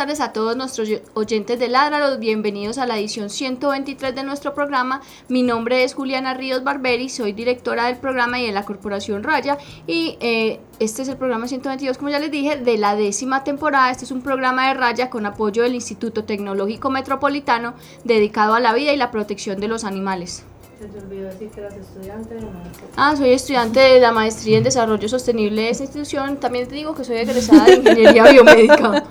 Tardes a todos nuestros oyentes de Ládralos, bienvenidos a la edición 123 de nuestro programa. Mi nombre es Juliana Ríos Barberi, soy directora del programa y de la Corporación Raya y eh, este es el programa 122, como ya les dije, de la décima temporada. Este es un programa de Raya con apoyo del Instituto Tecnológico Metropolitano dedicado a la vida y la protección de los animales. Se te olvidó decir que eras estudiante de Ah, soy estudiante de la maestría en desarrollo sostenible de esta institución. También te digo que soy egresada de ingeniería biomédica.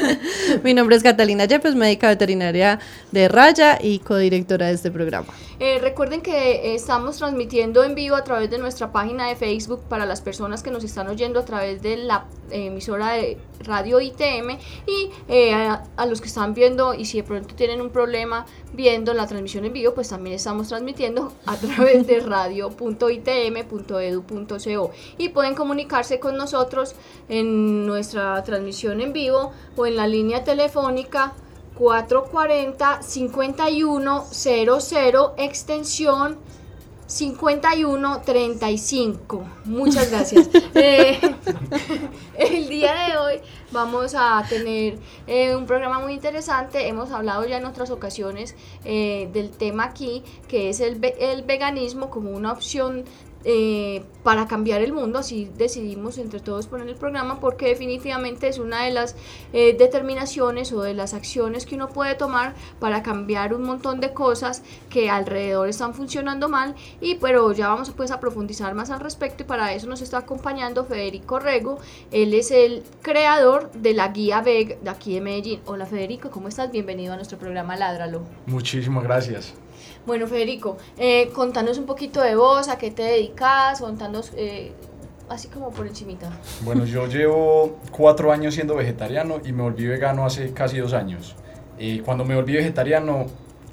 Mi nombre es Catalina Yepes, médica veterinaria de Raya y codirectora de este programa. Eh, recuerden que estamos transmitiendo en vivo a través de nuestra página de Facebook para las personas que nos están oyendo a través de la emisora de radio ITM y eh, a, a los que están viendo y si de pronto tienen un problema viendo la transmisión en vivo, pues también estamos transmitiendo a través de radio.itm.edu.co y pueden comunicarse con nosotros en nuestra transmisión en vivo o en la línea telefónica 440-5100 extensión 5135. Muchas gracias. Eh, el día de hoy vamos a tener eh, un programa muy interesante. Hemos hablado ya en otras ocasiones eh, del tema aquí, que es el, el veganismo como una opción eh, para cambiar el mundo, así decidimos entre todos poner el programa porque definitivamente es una de las eh, determinaciones o de las acciones que uno puede tomar para cambiar un montón de cosas que alrededor están funcionando mal y pero ya vamos pues a profundizar más al respecto y para eso nos está acompañando Federico Rego, él es el creador de la guía VEG de aquí de Medellín. Hola Federico, ¿cómo estás? Bienvenido a nuestro programa Ládralo. Muchísimas gracias. Bueno, Federico, eh, contanos un poquito de vos, a qué te dedicas, contanos eh, así como por encimita. Bueno, yo llevo cuatro años siendo vegetariano y me volví vegano hace casi dos años. Eh, cuando me volví vegetariano,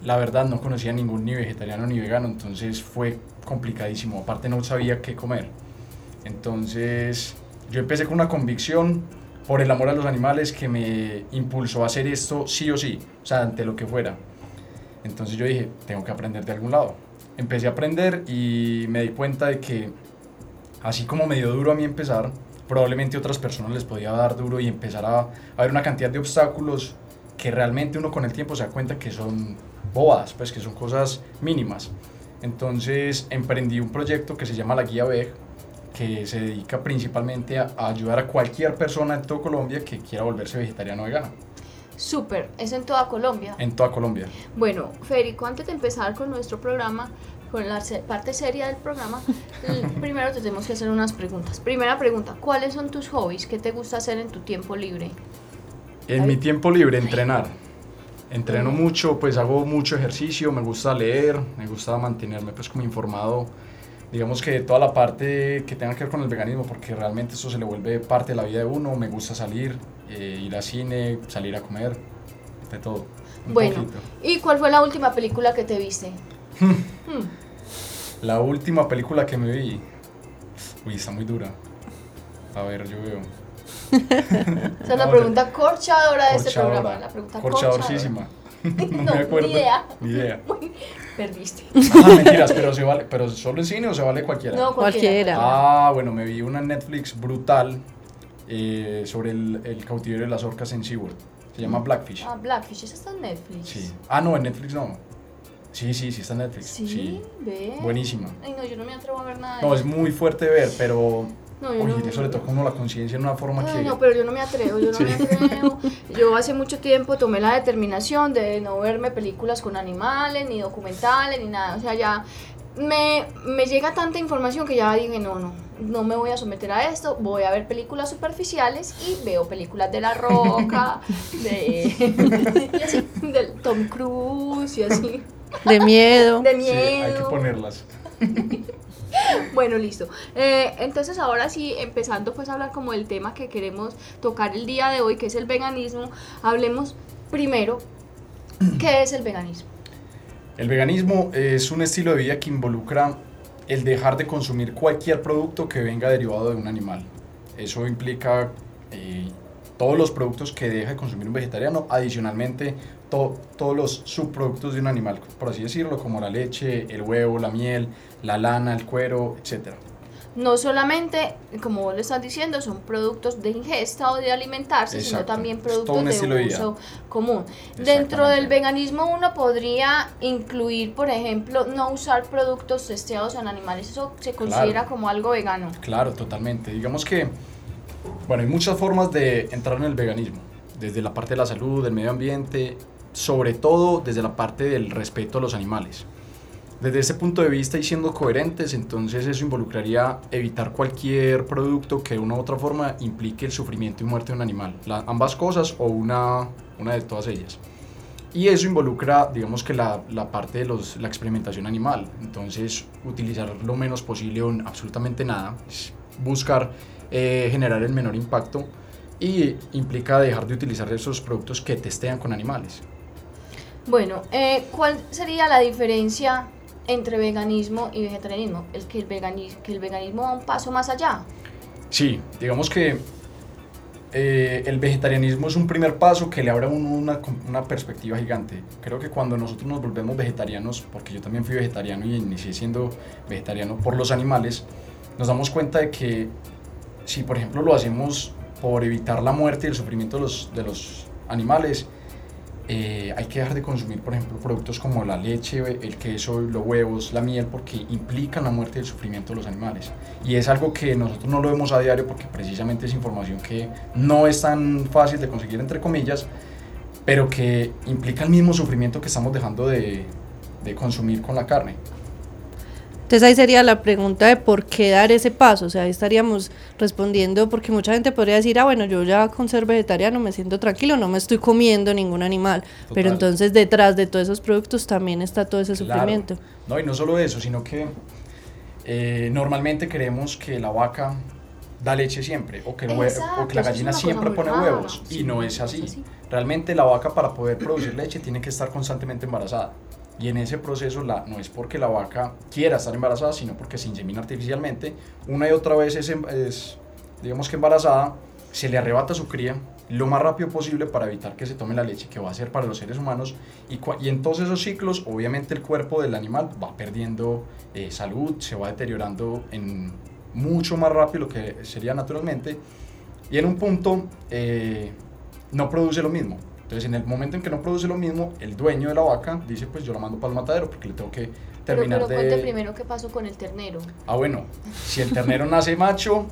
la verdad no conocía ningún ni vegetariano ni vegano, entonces fue complicadísimo. Aparte no sabía qué comer. Entonces yo empecé con una convicción por el amor a los animales que me impulsó a hacer esto sí o sí, o sea, ante lo que fuera. Entonces yo dije, tengo que aprender de algún lado. Empecé a aprender y me di cuenta de que así como me dio duro a mí empezar, probablemente otras personas les podía dar duro y empezar a, a ver una cantidad de obstáculos que realmente uno con el tiempo se da cuenta que son bobadas, pues que son cosas mínimas. Entonces emprendí un proyecto que se llama La Guía VEG, que se dedica principalmente a ayudar a cualquier persona en todo Colombia que quiera volverse vegetariano o vegano. Súper, es en toda Colombia. En toda Colombia. Bueno, Federico, antes de empezar con nuestro programa, con la parte seria del programa, primero te tenemos que hacer unas preguntas. Primera pregunta, ¿cuáles son tus hobbies? ¿Qué te gusta hacer en tu tiempo libre? En Ay. mi tiempo libre, entrenar. Entreno mucho, pues hago mucho ejercicio, me gusta leer, me gusta mantenerme pues como informado, digamos que toda la parte que tenga que ver con el veganismo, porque realmente eso se le vuelve parte de la vida de uno, me gusta salir, eh, ir al cine, salir a comer, de todo. bueno, poquito. ¿y cuál fue la última película que te viste? Hmm, La última película que me vi, uy, está muy dura. A ver, yo veo. Esa es la pregunta corchadora de este Corchadora, programa. La pregunta corchadorcísima. No, me acuerdo. ni idea. Ni idea. Perdiste. Ah, mentiras, pero, se vale, pero solo en cine o se vale cualquiera. No, Cualquiera. Ah, bueno, me vi una en Netflix brutal eh, sobre el, el cautiverio de las orcas en SeaWorld. Se llama Blackfish. Ah, Blackfish, esa está en Netflix. Sí. Ah, no, en Netflix no. Sí, sí, sí está en Netflix. Sí, ve. Buenísima. Ay, no, yo no me atrevo a ver nada de No, es muy fuerte de ver, pero No, yo uy, no- eso le toca a uno la conciencia en una forma Ay, que... no, pero yo no me atrevo, yo no Sí. me atrevo. Yo hace mucho tiempo tomé la determinación de no verme películas con animales, ni documentales, ni nada. O sea, ya me, me llega tanta información que ya dije, no, no, no me voy a someter a esto, voy a ver películas superficiales y veo películas de La Roca, de, y así, del Tom Cruise y así, De miedo. de Sí, miedo. hay que ponerlas. Bueno, listo. Eh, entonces ahora sí, empezando pues a hablar como del tema que queremos tocar el día de hoy, que es el veganismo, hablemos primero, ¿qué es el veganismo? El veganismo es un estilo de vida que involucra el dejar de consumir cualquier producto que venga derivado de un animal. Eso implica eh, todos los productos que deja de consumir un vegetariano, adicionalmente todos los subproductos de un animal, por así decirlo, como la leche, el huevo, la miel, la lana, el cuero, etcétera no solamente, como vos lo estás diciendo, son productos de ingesta o de alimentarse, sino también productos de uso común. Dentro del veganismo uno podría incluir, por ejemplo, no usar productos testeados en animales. ¿Eso se considera como algo vegano? Claro, totalmente. Digamos que, bueno, hay muchas formas de entrar en el veganismo, desde la parte de la salud, del medio ambiente, sobre todo desde la parte del respeto a los animales. Desde ese punto de vista y siendo coherentes, entonces eso involucraría evitar cualquier producto que de una u otra forma implique el sufrimiento y muerte de un animal. ambas cosas o una, una de todas ellas. Y eso involucra, digamos que la, la parte de los, la experimentación animal. Entonces, utilizar lo menos posible o absolutamente nada. Buscar eh, generar el menor impacto y implica dejar de utilizar esos productos que testean con animales. Bueno, eh, ¿cuál sería la diferencia entre veganismo y vegetarianismo, es que el que el veganismo va un paso más allá. Sí, digamos que eh, el vegetarianismo es un primer paso que le abre a uno una, una, perspectiva gigante. Creo que cuando nosotros nos volvemos vegetarianos, porque yo también fui vegetariano y inicié siendo vegetariano por los animales, nos damos cuenta de que si por ejemplo lo hacemos por evitar la muerte y el sufrimiento de los, de los animales, eh, hay que dejar de consumir, por ejemplo, productos como la leche, el queso, los huevos, la miel, porque implican la muerte y el sufrimiento de los animales. Y es algo que nosotros no lo vemos a diario porque precisamente es información que no es tan fácil de conseguir, entre comillas, pero que implica el mismo sufrimiento que estamos dejando de, de consumir con la carne. Entonces ahí sería la pregunta de por qué dar ese paso, o sea, ahí estaríamos respondiendo, porque mucha gente podría decir, ah, bueno, yo ya con ser vegetariano me siento tranquilo, no me estoy comiendo ningún animal, pero entonces detrás de todos esos productos también está todo ese sufrimiento. No, y no solo eso, sino que eh, normalmente creemos que la vaca da leche siempre, o que, o que la gallina siempre pone huevos, y no es así. Realmente la vaca para poder producir leche tiene que estar constantemente embarazada. Y en ese proceso la, no es porque la vaca quiera estar embarazada, sino porque se insemina artificialmente. Una y otra vez es, em, es digamos que embarazada, se le arrebata su cría lo más rápido posible para evitar que se tome la leche que va a ser para los seres humanos y, y en todos esos ciclos obviamente el cuerpo del animal va perdiendo eh, salud, se va deteriorando en mucho más rápido lo que sería naturalmente y en un punto eh, no produce lo mismo. Entonces, en el momento en que no produce lo mismo, el dueño de la vaca dice, pues yo la mando para el matadero porque le tengo que terminar pero, pero de... Cuente primero qué pasó con el ternero. Ah, bueno, si el ternero nace macho,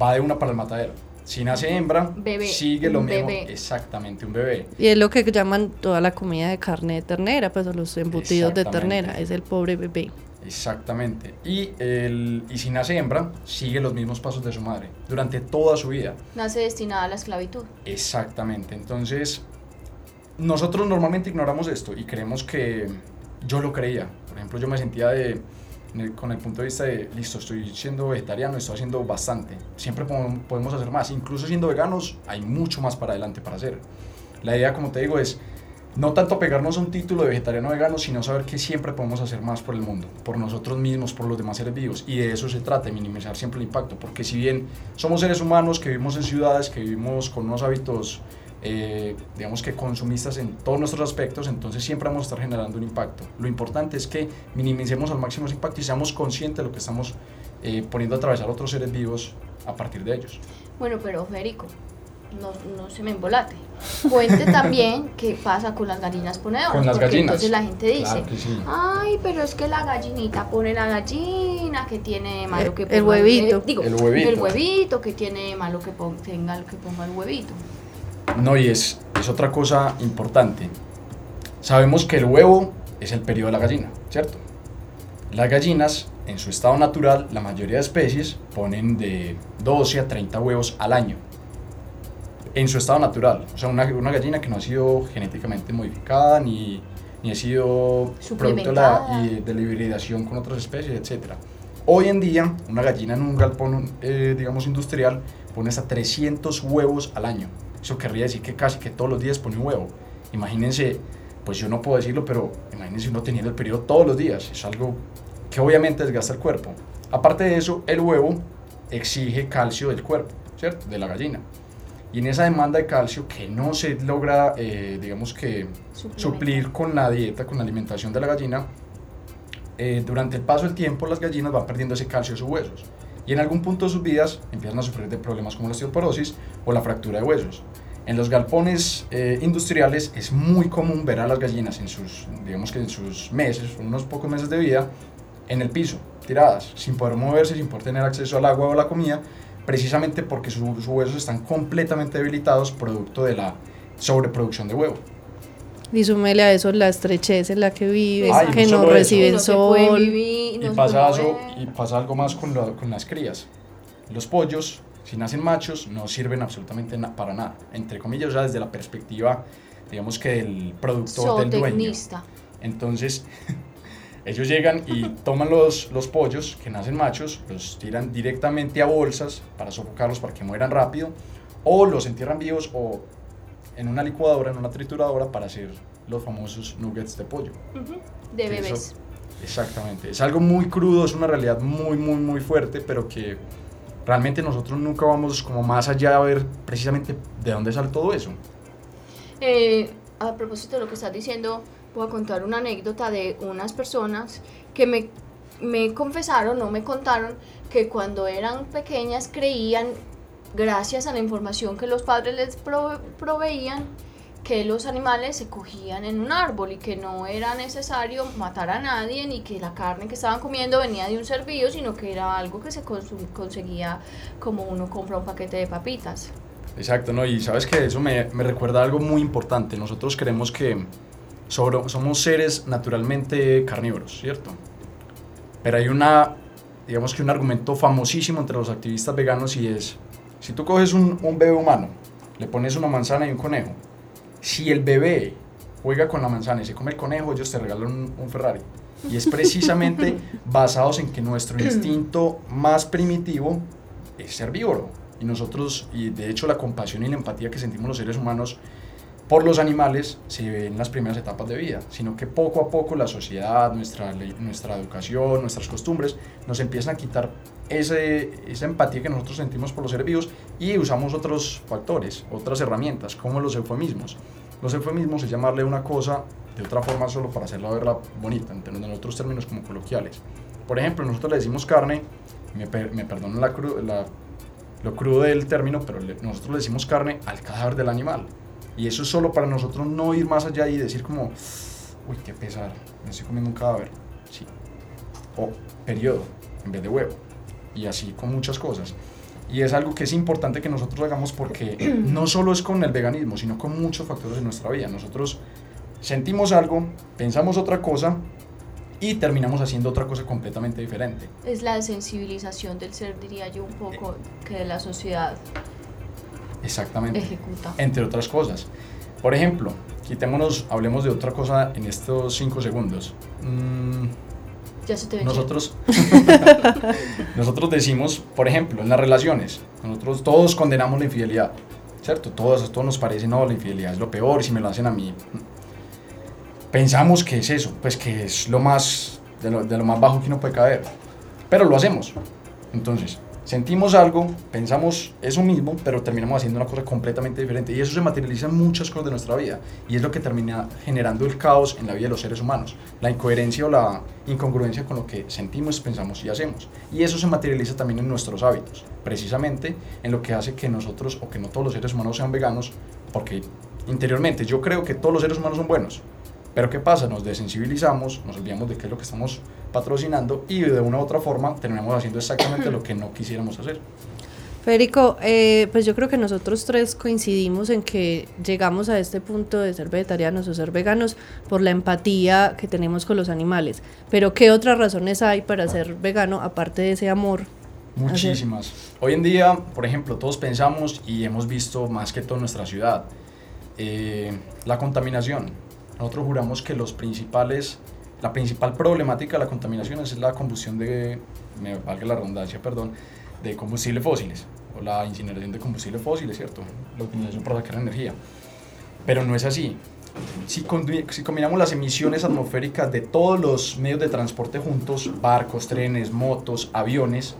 va de una para el matadero. Si nace hembra, sigue lo mismo. Exactamente, un bebé. Y es lo que llaman toda la comida de carne de ternera, pues los embutidos de ternera, es el pobre bebé. Exactamente. Y, el, y si nace hembra, sigue los mismos pasos de su madre durante toda su vida. Nace destinada a la esclavitud. Exactamente. Entonces, nosotros normalmente ignoramos esto y creemos que yo lo creía. Por ejemplo, yo me sentía de, con el punto de vista de, listo, estoy siendo vegetariano, estoy haciendo bastante. Siempre podemos hacer más. Incluso siendo veganos, hay mucho más para adelante para hacer. La idea, como te digo, es no tanto pegarnos a un título de vegetariano vegano, sino saber que siempre podemos hacer más por el mundo, por nosotros mismos, por los demás seres vivos. Y de eso se trata, minimizar siempre el impacto. Porque si bien somos seres humanos que vivimos en ciudades, que vivimos con unos hábitos eh, digamos que consumistas en todos nuestros aspectos, entonces siempre vamos a estar generando un impacto. Lo importante es que minimicemos al máximo ese impacto y seamos conscientes de lo que estamos eh, poniendo a atravesar otros seres vivos a partir de ellos. Bueno, pero Federico, no, no, se me embolate. Cuente también qué pasa con las gallinas ponedoras. Con las gallinas. Entonces la gente dice, ay, pero es que la gallinita pone la gallina, que tiene malo que ponga el huevito. digo, el huevito. El huevito, que tiene malo que ponga, tenga que ponga el huevito. No, y es, es otra cosa importante. Sabemos que el huevo es el periodo de la gallina, ¿cierto? Las gallinas, en su estado natural, la mayoría de especies ponen de 12 a 30 huevos al año. En su estado natural. O sea, una, una gallina que no ha sido genéticamente modificada ni, ni ha sido producto de la, de la hibridación con otras especies, etc. Hoy en día, una gallina en un galpón, eh, digamos, industrial, pone hasta 300 huevos al año. Eso querría decir que casi que todos los días pone un huevo. Imagínense, pues yo no puedo decirlo, pero imagínense uno teniendo el periodo todos los días. Es algo que obviamente desgasta el cuerpo. Aparte de eso, el huevo exige calcio del cuerpo, ¿cierto? De la gallina. Y en esa demanda de calcio que no se logra, eh, digamos que, suplir con la dieta, con la alimentación de la gallina, eh, durante el paso del tiempo las gallinas van perdiendo ese calcio de sus huesos. Y en algún punto de sus vidas empiezan a sufrir de problemas como la osteoporosis o la fractura de huesos. En los galpones eh, industriales es muy común ver a las gallinas en sus, digamos que en sus meses, unos pocos meses de vida, en el piso, tiradas, sin poder moverse, sin poder tener acceso al agua o a la comida, precisamente porque sus huesos están completamente debilitados producto de la sobreproducción de huevo. Y súmele a eso la estrechez en la que vive, que no, recibe el sol. y, pasa y pasa algo más con, con las crías. Los pollos si nacen machos, no sirven absolutamente para nada. Entre comillas, ya desde la perspectiva, digamos que del productor, del dueño. Entonces, ellos llegan y toman los, los pollos que nacen machos, los tiran directamente a bolsas para sofocarlos para que mueran rápido, o los entierran vivos o en una licuadora, en una trituradora para hacer los famosos nuggets de pollo. De bebés. exactamente. Es algo muy crudo, es una realidad muy, muy, muy fuerte, pero que realmente nosotros nunca vamos como más allá a ver precisamente de dónde sale todo eso. Eh, a propósito de lo que estás diciendo, voy a contar una anécdota de unas personas que me, me confesaron o me contaron que cuando eran pequeñas creían, gracias a la información que los padres les proveían, que los animales se cogían en un árbol y que no era necesario matar a nadie ni que la carne que estaban comiendo venía de un ser vivo, sino que era algo que se conseguía como uno compra un paquete de papitas. Exacto, ¿no? Y sabes que eso me, recuerda algo muy importante. Nosotros creemos que somos seres naturalmente carnívoros, ¿cierto? Pero hay una, digamos que un argumento famosísimo entre los activistas veganos y es, si tú coges un, un bebé humano, le pones una manzana y un conejo, si el bebé juega con la manzana y se come el conejo, ellos te regalan un, Ferrari. Y es precisamente basados en que nuestro instinto más primitivo es herbívoro. Y nosotros, y de hecho la compasión y la empatía que sentimos los seres humanos por los animales se ve en las primeras etapas de vida, sino que poco a poco la sociedad, nuestra, nuestra educación, nuestras costumbres nos empiezan a quitar ese, esa empatía que nosotros sentimos por los seres vivos y usamos otros factores, otras herramientas, como los eufemismos. Los eufemismos es llamarle una cosa de otra forma solo para hacerla verla bonita, en otros términos como coloquiales. Por ejemplo, nosotros le decimos carne, me, me perdonan la, la, lo crudo del término, pero nosotros le decimos carne al cadáver del animal. Y eso es solo para nosotros no ir más allá y decir como, uy, qué pesar, me estoy comiendo un cadáver. Sí. O periodo, en vez de huevo y así con muchas cosas. Y es algo que es importante que nosotros hagamos porque no solo es con el veganismo, sino con muchos factores de nuestra vida. Nosotros sentimos algo, pensamos otra cosa y terminamos haciendo otra cosa completamente diferente. Es la sensibilización del ser, diría yo, un poco, que de la sociedad Exactamente. ejecuta. Entre otras cosas. Por ejemplo, quitémonos, hablemos de otra cosa en estos cinco segundos. Mm, nosotros, nosotros decimos, por ejemplo, en las relaciones, nosotros todos condenamos la infidelidad, ¿cierto? Todos, todos nos parece, no, la infidelidad es lo peor, si me lo hacen a mí. Pensamos que es eso, pues que es lo más, de lo, de lo más bajo que uno puede caer, pero lo hacemos. Entonces, sentimos algo, pensamos eso mismo, pero terminamos haciendo una cosa completamente diferente. Y eso se materializa en muchas cosas de nuestra vida. Y es lo que termina generando el caos en la vida de los seres humanos. La incoherencia o la incongruencia con lo que sentimos, pensamos y hacemos. Y eso se materializa también en nuestros hábitos. Precisamente en lo que hace que nosotros, o que no todos los seres humanos sean veganos, porque interiormente yo creo que todos los seres humanos son buenos. Pero ¿qué pasa? Nos desensibilizamos, nos olvidamos de qué es lo que estamos patrocinando y de una u otra forma terminamos haciendo exactamente lo que no quisiéramos hacer. Federico, eh, pues yo creo que nosotros tres coincidimos en que llegamos a este punto de ser vegetarianos o ser veganos por la empatía que tenemos con los animales. Pero ¿qué otras razones hay para ser vegano aparte de ese amor? Muchísimas. Hoy en día, por ejemplo, todos pensamos y hemos visto más que todo en nuestra ciudad, eh, la contaminación. Nosotros juramos que los principales la principal problemática de la contaminación es la combustión de, me valga la redundancia, perdón, de combustibles fósiles o la incineración de combustibles fósiles, ¿cierto? La utilización para sacar energía. Pero no es así. si, si combinamos las emisiones atmosféricas de todos los medios de transporte juntos, barcos, trenes, motos, aviones,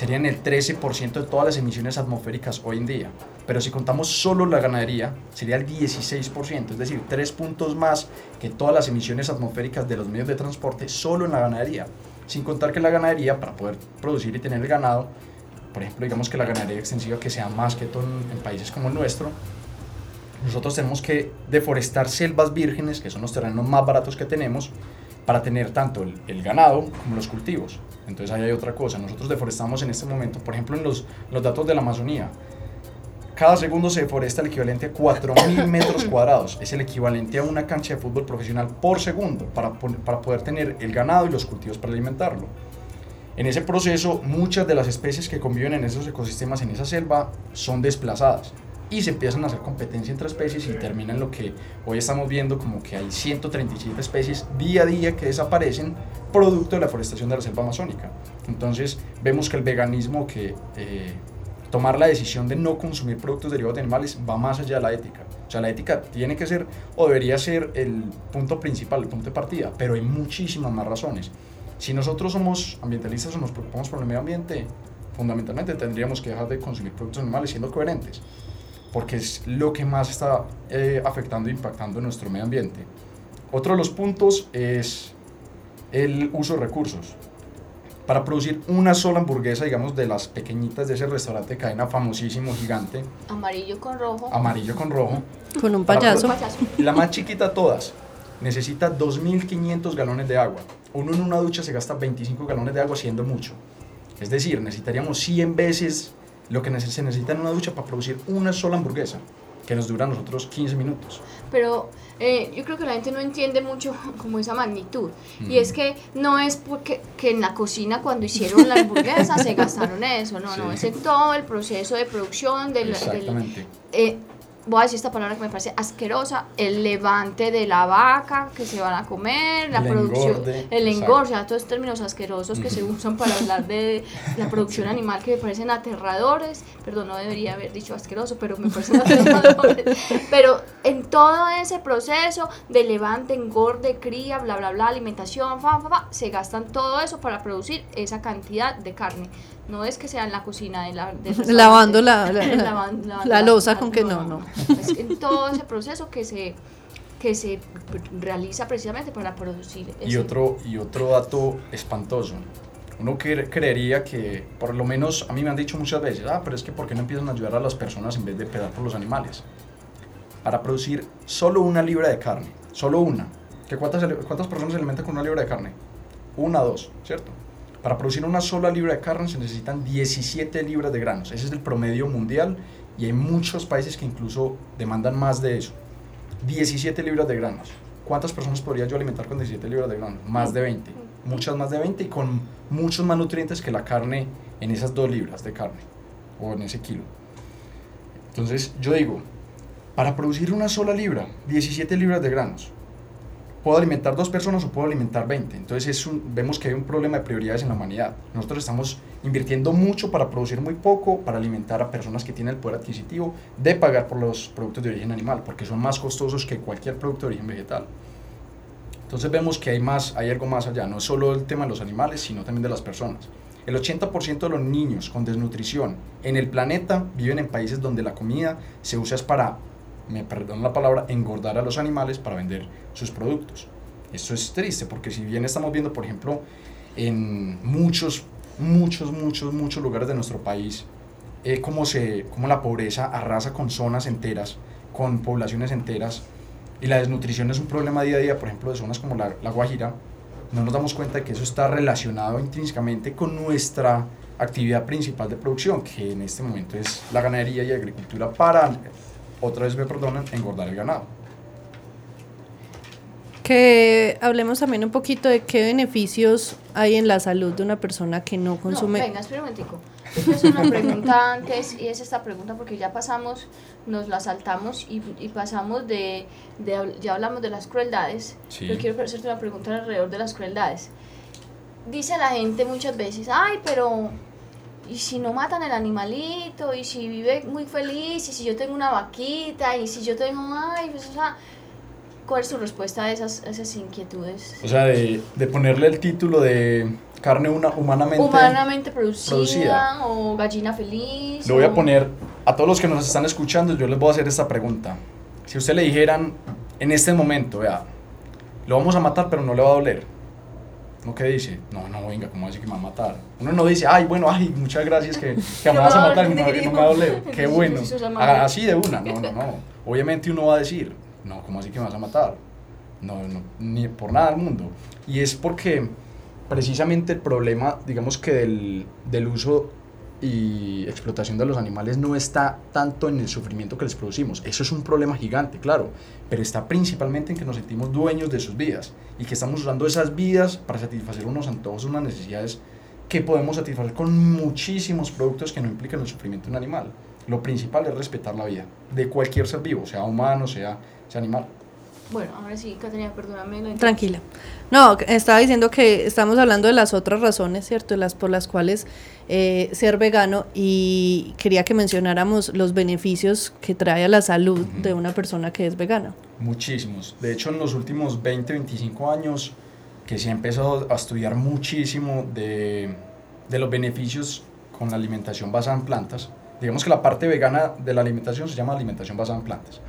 serían el 13% de todas las emisiones atmosféricas hoy en día. Pero si contamos solo la ganadería, sería el 16%, es decir, tres puntos más que todas las emisiones atmosféricas de los medios de transporte solo en la ganadería. Sin contar que la ganadería, para poder producir y tener el ganado, por ejemplo, digamos que la ganadería extensiva que sea más que todo en países como el nuestro, nosotros tenemos que deforestar selvas vírgenes, que son los terrenos más baratos que tenemos, para tener tanto el, el ganado como los cultivos. Entonces ahí hay otra cosa. Nosotros deforestamos en este momento, por ejemplo, en los, los datos de la Amazonía, cada segundo se deforesta el equivalente a 4.000 metros cuadrados. Es el equivalente a una cancha de fútbol profesional por segundo para, para poder tener el ganado y los cultivos para alimentarlo. En ese proceso, muchas de las especies que conviven en esos ecosistemas, en esa selva, son desplazadas y se empiezan a hacer competencia entre especies y termina en lo que hoy estamos viendo como que hay 137 especies día a día que desaparecen producto de la forestación de la selva amazónica. Entonces vemos que el veganismo, que eh, tomar la decisión de no consumir productos derivados de animales va más allá de la ética. O sea, la ética tiene que ser o debería ser el punto principal, el punto de partida, pero hay muchísimas más razones. Si nosotros somos ambientalistas o nos preocupamos por el medio ambiente, fundamentalmente tendríamos que dejar de consumir productos animales siendo coherentes, porque es lo que más está eh, afectando e impactando nuestro medio ambiente. Otro de los puntos es el uso de recursos. Para producir una sola hamburguesa, digamos, de las pequeñitas de ese restaurante de cadena famosísimo, gigante, Amarillo con rojo. amarillo con rojo, Con un payaso. Un payaso. y la más chiquita de todas, necesita 2.500 galones de agua. Uno en una ducha se gasta 25 galones de agua, siendo mucho. Es decir, necesitaríamos 100 veces lo que se necesita en una ducha para producir una sola hamburguesa, que nos dura a nosotros 15 minutos. Pero eh, yo creo que la gente no entiende mucho como esa magnitud. Y es que no es porque que en la cocina cuando hicieron la hamburguesa se gastaron eso, no, no, es en todo el proceso de producción del... del Exactamente. eh, voy a decir esta palabra que me parece asquerosa, el levante de la vaca que se van a comer, la El producción, engorde, el engorde, o sea, todos términos asquerosos que se usan para hablar de la producción animal que me parecen aterradores, perdón, no debería haber dicho asqueroso, pero me parecen aterradores, pero en todo ese proceso de levante, engorde, cría, bla, bla, bla, alimentación, fa, fa, fa, se gastan todo eso para producir esa cantidad de carne. No es que sea en la cocina de la. Lavando la, la, lavando losa con que no, no. Es en todo ese proceso que se, que se realiza precisamente para producir Y ese- otro, y otro dato espantoso. Uno cre- creería que, por lo menos a mí me han dicho muchas veces, ah, pero es que ¿por qué no empiezan a ayudar a las personas en vez de pedar por los animales? Para producir solo una libra de carne, solo una. ¿Que cuántas, ¿Cuántas personas se alimentan con una libra de carne? Una, dos, ¿cierto? Para producir una sola libra de carne se necesitan 17 libras de granos. Ese es el promedio mundial y hay muchos países que incluso demandan más de eso. 17 libras de granos. ¿Cuántas personas podría yo alimentar con 17 libras de granos? Más de 20. Muchas más de 20 y con muchos más nutrientes que la carne en esas 2 libras de carne o en ese kilo. Entonces yo digo, para producir una sola libra, 17 libras de granos, ¿puedo alimentar dos personas o puedo alimentar 20? Entonces es vemos que hay un problema de prioridades en la humanidad. Nosotros estamos invirtiendo mucho para producir muy poco, para alimentar a personas que tienen el poder adquisitivo de pagar por los productos de origen animal, porque son más costosos que cualquier producto de origen vegetal. Entonces vemos que hay, más, hay algo más allá, no es solo el tema de los animales, sino también de las personas. El 80% de los niños con desnutrición en el planeta viven en países donde la comida se usa para, me perdón la palabra, engordar a los animales para vender sus productos. Esto es triste porque si bien estamos viendo, por ejemplo, en muchos, muchos, muchos, muchos lugares de nuestro país, eh, cómo, se, la pobreza arrasa con zonas enteras, con poblaciones enteras, y la desnutrición es un problema día a día, por ejemplo, de zonas como la, la Guajira, no nos damos cuenta de que eso está relacionado intrínsecamente con nuestra actividad principal de producción, que en este momento es la ganadería y agricultura para, otra vez me perdonan, engordar el ganado. Que hablemos también un poquito de qué beneficios hay en la salud de una persona que no consume. No, venga, espera un momentico. Yo hacer una pregunta antes y es esta pregunta porque ya pasamos, nos la saltamos y, y pasamos de, de ya hablamos de las crueldades. Sí. Yo quiero hacerte una pregunta alrededor de las crueldades. Dice la gente muchas veces, ay, pero ¿y si no matan el animalito? ¿Y si vive muy feliz? ¿Y si yo tengo una vaquita? ¿Y si yo tengo, ay, pues, o sea, ¿Cuál es tu respuesta a esas, a esas inquietudes? O sea, de, de ponerle el título de carne una, humanamente, Humanamente producida, producida. o gallina feliz. Lo voy a o- poner a todos los que nos están escuchando, yo les voy a hacer esta pregunta. Si usted le dijeran en este momento, vea, lo vamos a matar, pero no le va a doler. ¿No qué dice? No, no, venga, ¿cómo así que me va a matar? Uno no dice, ay, bueno, ay, muchas gracias que, que me vas a matar y no, me va a doler. Qué bueno. Ah, Así de una, no, no, no. Obviamente uno va a decir, no, ¿cómo así que me vas a matar? No, no, ni por nada del mundo. Y es porque precisamente el problema, digamos que del, del uso y explotación de los animales no está tanto en el sufrimiento que les producimos. Eso es un problema gigante, claro, pero está principalmente en que nos sentimos dueños de sus vidas y que estamos usando esas vidas para satisfacer unos antojos, unas necesidades que podemos satisfacer con muchísimos productos que no implican el sufrimiento de un animal. Lo principal es respetar la vida de cualquier ser vivo, sea humano, sea, sea animal. Bueno, ahora sí, Caterina, perdóname. la Tranquila. No, estaba diciendo que estamos hablando de las otras razones, ¿cierto? Las por las cuales eh, ser vegano y quería que mencionáramos los beneficios que trae a la salud de una persona que es vegana. Muchísimos. De hecho, en los últimos 20, 25 años, que se ha empezado a estudiar muchísimo de, de los beneficios con la alimentación basada en plantas. Digamos que la parte vegana de la alimentación se llama alimentación basada en plantas.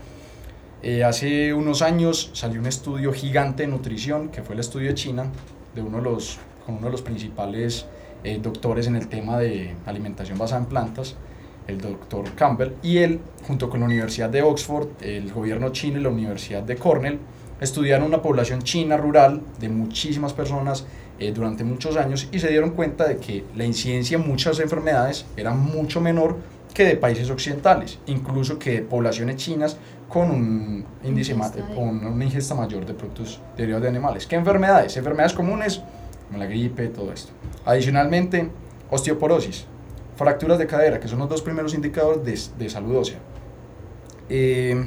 Eh, hace unos años salió un estudio gigante de nutrición, que fue el estudio de China, de uno de los, con uno de los principales eh, doctores en el tema de alimentación basada en plantas, el doctor Campbell, y él, junto con la Universidad de Oxford, el gobierno chino y la Universidad de Cornell, estudiaron una población china rural de muchísimas personas eh, durante muchos años y se dieron cuenta de que la incidencia en muchas enfermedades era mucho menor que de países occidentales, incluso que de poblaciones chinas con un índice con una ingesta mayor de productos derivados de animales. ¿Qué enfermedades? Enfermedades comunes, como la gripe, todo esto. Adicionalmente, osteoporosis, fracturas de cadera, que son los dos primeros indicadores de, de salud ósea. Eh,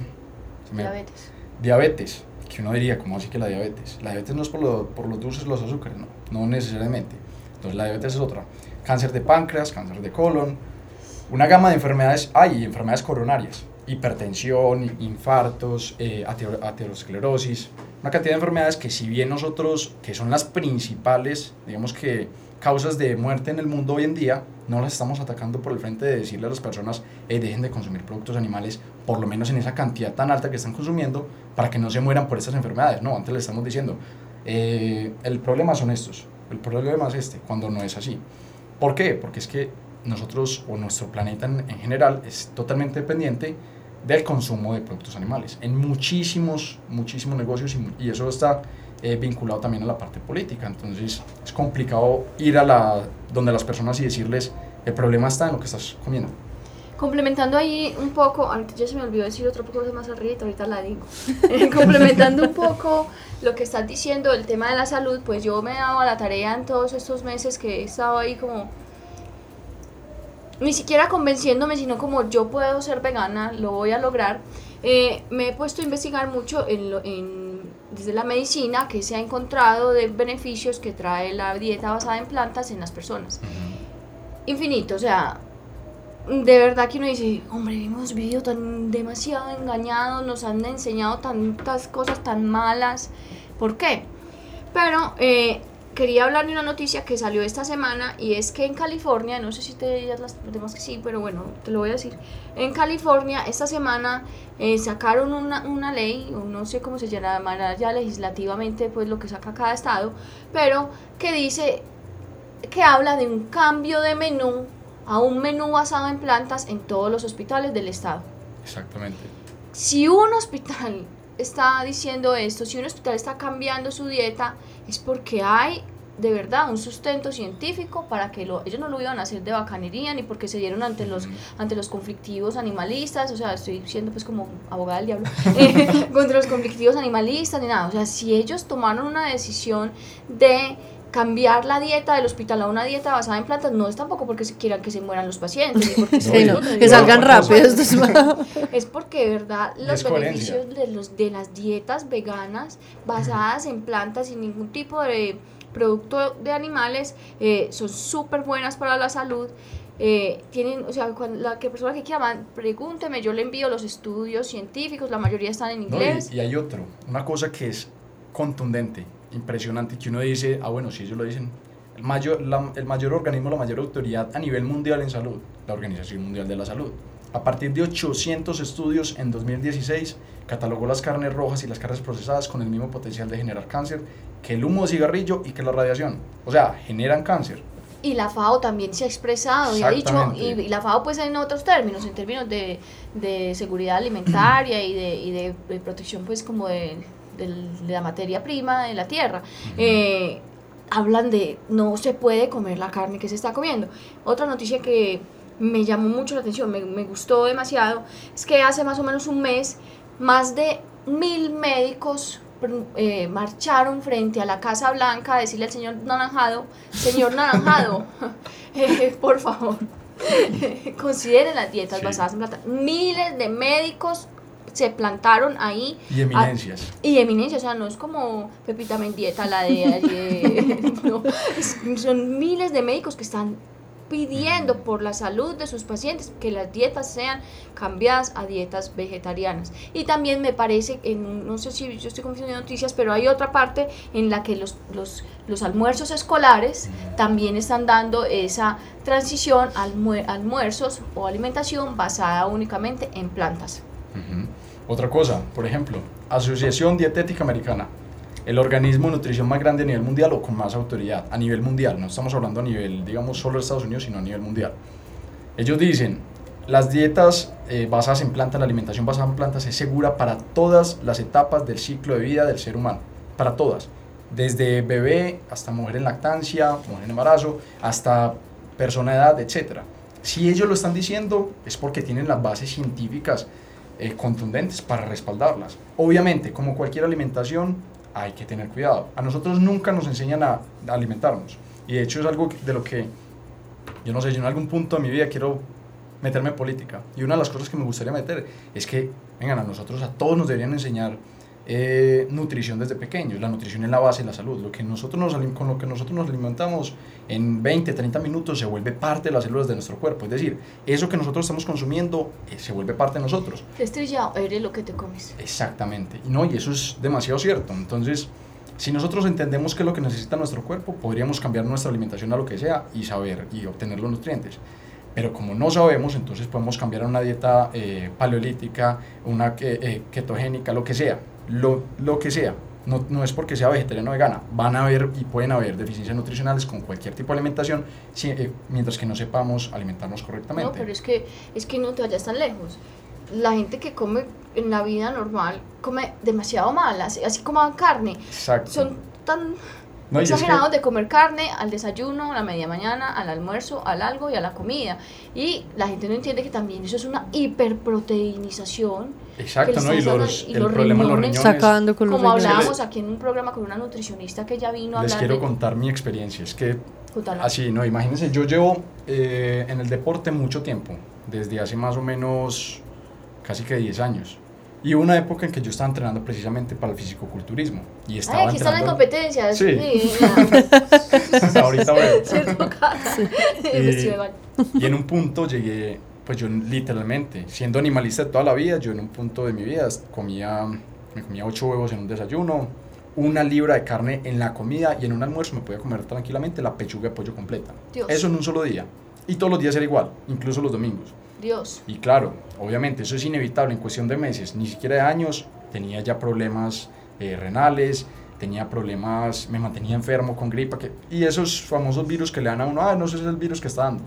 Diabetes. Diabetes, que uno diría, ¿cómo así que la diabetes? La diabetes no es por, lo- por los dulces, los azúcares, no, no necesariamente. Entonces la diabetes es otra. Cáncer de páncreas, cáncer de colon, una gama de enfermedades, hay enfermedades coronarias, hipertensión, infartos, eh, atero- aterosclerosis, una cantidad de enfermedades que si bien nosotros, que son las principales, digamos que causas de muerte en el mundo hoy en día, no las estamos atacando por el frente de decirle a las personas, "Ey, dejen de consumir productos animales, por lo menos en esa cantidad tan alta que están consumiendo, para que no se mueran por estas enfermedades. No, antes le estamos diciendo, eh, el problema son estos, el problema es este, cuando no es así. ¿Por qué? Porque es que nosotros o nuestro planeta en, en general es totalmente dependiente del consumo de productos animales en muchísimos, muchísimos negocios y, y eso está eh, vinculado también a la parte política. Entonces es complicado ir a la, donde las personas y decirles el problema está en lo que estás comiendo. Complementando ahí un poco, ahorita ya se me olvidó decir otra cosa más arriba, ahorita la digo. Eh, Complementando un poco lo que estás diciendo, el tema de la salud, pues yo me he dado a la tarea en todos estos meses que he estado ahí como ni siquiera convenciéndome, sino como yo puedo ser vegana, lo voy a lograr. Eh, me he puesto a investigar mucho en lo- en- desde la medicina que se ha encontrado de beneficios que trae la dieta basada en plantas en las personas. Infinito, o sea, de verdad que uno dice, hombre, hemos vivido tan demasiado engañados, nos han enseñado tantas cosas tan malas. ¿Por qué? Pero eh, quería hablar de una noticia que salió esta semana y es que en California, no sé si te digas las demás que sí, pero bueno, te lo voy a decir. En California esta semana eh, sacaron una, una ley, o no sé cómo se llamará ya legislativamente, pues lo que saca cada estado, pero que dice que habla de un cambio de menú a un menú basado en plantas en todos los hospitales del estado. Exactamente. Si un hospital está diciendo esto, si un hospital está cambiando su dieta, es porque hay de verdad un sustento científico para que lo, ellos no lo iban a hacer de bacanería ni porque se dieron ante los ante los conflictivos animalistas, o sea, estoy siendo pues como abogada del diablo, eh, contra los conflictivos animalistas ni nada, o sea, si ellos tomaron una decisión de cambiar la dieta del hospital a una dieta basada en plantas, no es tampoco porque se quieran que se mueran los pacientes, se Sí, no, que no, salgan cosa. rápido. es- es porque de verdad los es coherencia. beneficios de, los, de las dietas veganas basadas en plantas sin ningún tipo de producto de animales eh, son súper buenas para la salud eh, tienen, o sea, cuando la que persona que quiera, pregúnteme, yo le envío los estudios científicos, la mayoría están en inglés. y, hay otro, una cosa que es contundente, impresionante, que uno dice, ah, bueno, si ellos lo dicen, el mayor, el mayor organismo, la mayor autoridad a nivel mundial en salud, la Organización Mundial de la Salud. A partir de 800 estudios en 2016, catalogó las carnes rojas y las carnes procesadas con el mismo potencial de generar cáncer que el humo de cigarrillo y que la radiación. O sea, generan cáncer. Y la FAO también se ha expresado y ha dicho, y, la FAO pues en otros términos, en términos de, de seguridad alimentaria y de, y de, protección pues como de, la materia prima de la tierra, eh, hablan de no se puede comer la carne que se está comiendo. Otra noticia que me llamó mucho la atención, me, me gustó demasiado, es que hace más o menos un mes más de mil médicos eh, marcharon frente a la Casa Blanca a decirle al señor Naranjado, señor Naranjado, eh, por favor, consideren las dietas basadas en plata. Miles de médicos se plantaron ahí. Y eminencias. y eminencias, o sea, no es como Pepita Mendieta, la de ayer. no, son miles de médicos que están pidiendo por la salud de sus pacientes que las dietas sean cambiadas a dietas vegetarianas. Y también me parece, en, no sé si yo estoy confundiendo noticias, pero hay otra parte en la que los, los, los almuerzos escolares también están dando esa transición a almuerzos o alimentación basada únicamente en plantas. Otra cosa, por ejemplo, Asociación Dietética Americana el organismo de nutrición más grande a nivel mundial o con más autoridad a nivel mundial. No estamos hablando a nivel, digamos, solo de Estados Unidos, sino a nivel mundial. Ellos dicen, las dietas eh, basadas en plantas, la alimentación basada en plantas es segura para todas las etapas del ciclo de vida del ser humano, para todas, desde bebé hasta mujer en lactancia, mujer en embarazo, hasta persona de edad, etc. Si ellos lo están diciendo es porque tienen las bases científicas eh, contundentes para respaldarlas. Obviamente, como cualquier alimentación, hay que tener cuidado. A nosotros nunca nos enseñan a, alimentarnos. Y de hecho es algo de lo que, yo no sé, yo en algún punto de mi vida quiero meterme en política. Y una de las cosas que me gustaría meter es que, vengan, a nosotros, a todos nos deberían enseñar eh, nutrición desde pequeños. La nutrición es la base de la salud. Lo que nosotros nos, con lo que nosotros nos alimentamos en 20, 30 minutos se vuelve parte de las células de nuestro cuerpo. Es decir, eso que nosotros estamos consumiendo eh, se vuelve parte de nosotros. Estrellado, eres lo que te comes. Exactamente. Y no, y eso es demasiado cierto. Entonces, si nosotros entendemos qué es lo que necesita nuestro cuerpo, podríamos cambiar nuestra alimentación a lo que sea y saber y obtener los nutrientes. Pero como no sabemos, entonces podemos cambiar a una dieta eh, paleolítica, una ketogénica, lo que sea lo, lo que sea, no, no, es porque sea vegetariano o vegana, van a haber y pueden haber deficiencias nutricionales con cualquier tipo de alimentación, eh, mientras que no sepamos alimentarnos correctamente. No, pero es que, es que no te vayas tan lejos. La gente que come en la vida normal come demasiado mal, así, así como carne. Exacto. Son tan no, exagerados de comer carne al desayuno, a la media mañana, al almuerzo, al algo y a la comida. Y la gente no entiende que también eso es una hiperproteinización. Exacto, ¿no? Y, los, el problema de los riñones. Sacando con como hablábamos aquí en un programa con una nutricionista que ya vino a Les quiero contar mi experiencia. Es que, así, no, imagínense, yo llevo eh, en el deporte mucho tiempo, desde hace más o menos casi que 10 años. Y hubo una época en que yo estaba entrenando precisamente para el fisicoculturismo. Y estaba Ay, aquí están en competencias. Sí. Ahorita veo. y, y en un punto llegué, pues yo literalmente, siendo animalista toda la vida, yo en un punto de mi vida comía, me comía ocho huevos en un desayuno, una libra de carne en la comida y en un almuerzo me podía comer tranquilamente la pechuga de pollo completa. Eso en un solo día. Y todos los días era igual, incluso los domingos. Dios. Y claro, obviamente eso es inevitable en cuestión de meses, ni siquiera de años, tenía ya problemas eh, renales, tenía problemas, me mantenía enfermo con gripa, que, y esos famosos virus que le dan a uno, ah, no, ese es el virus que está dando.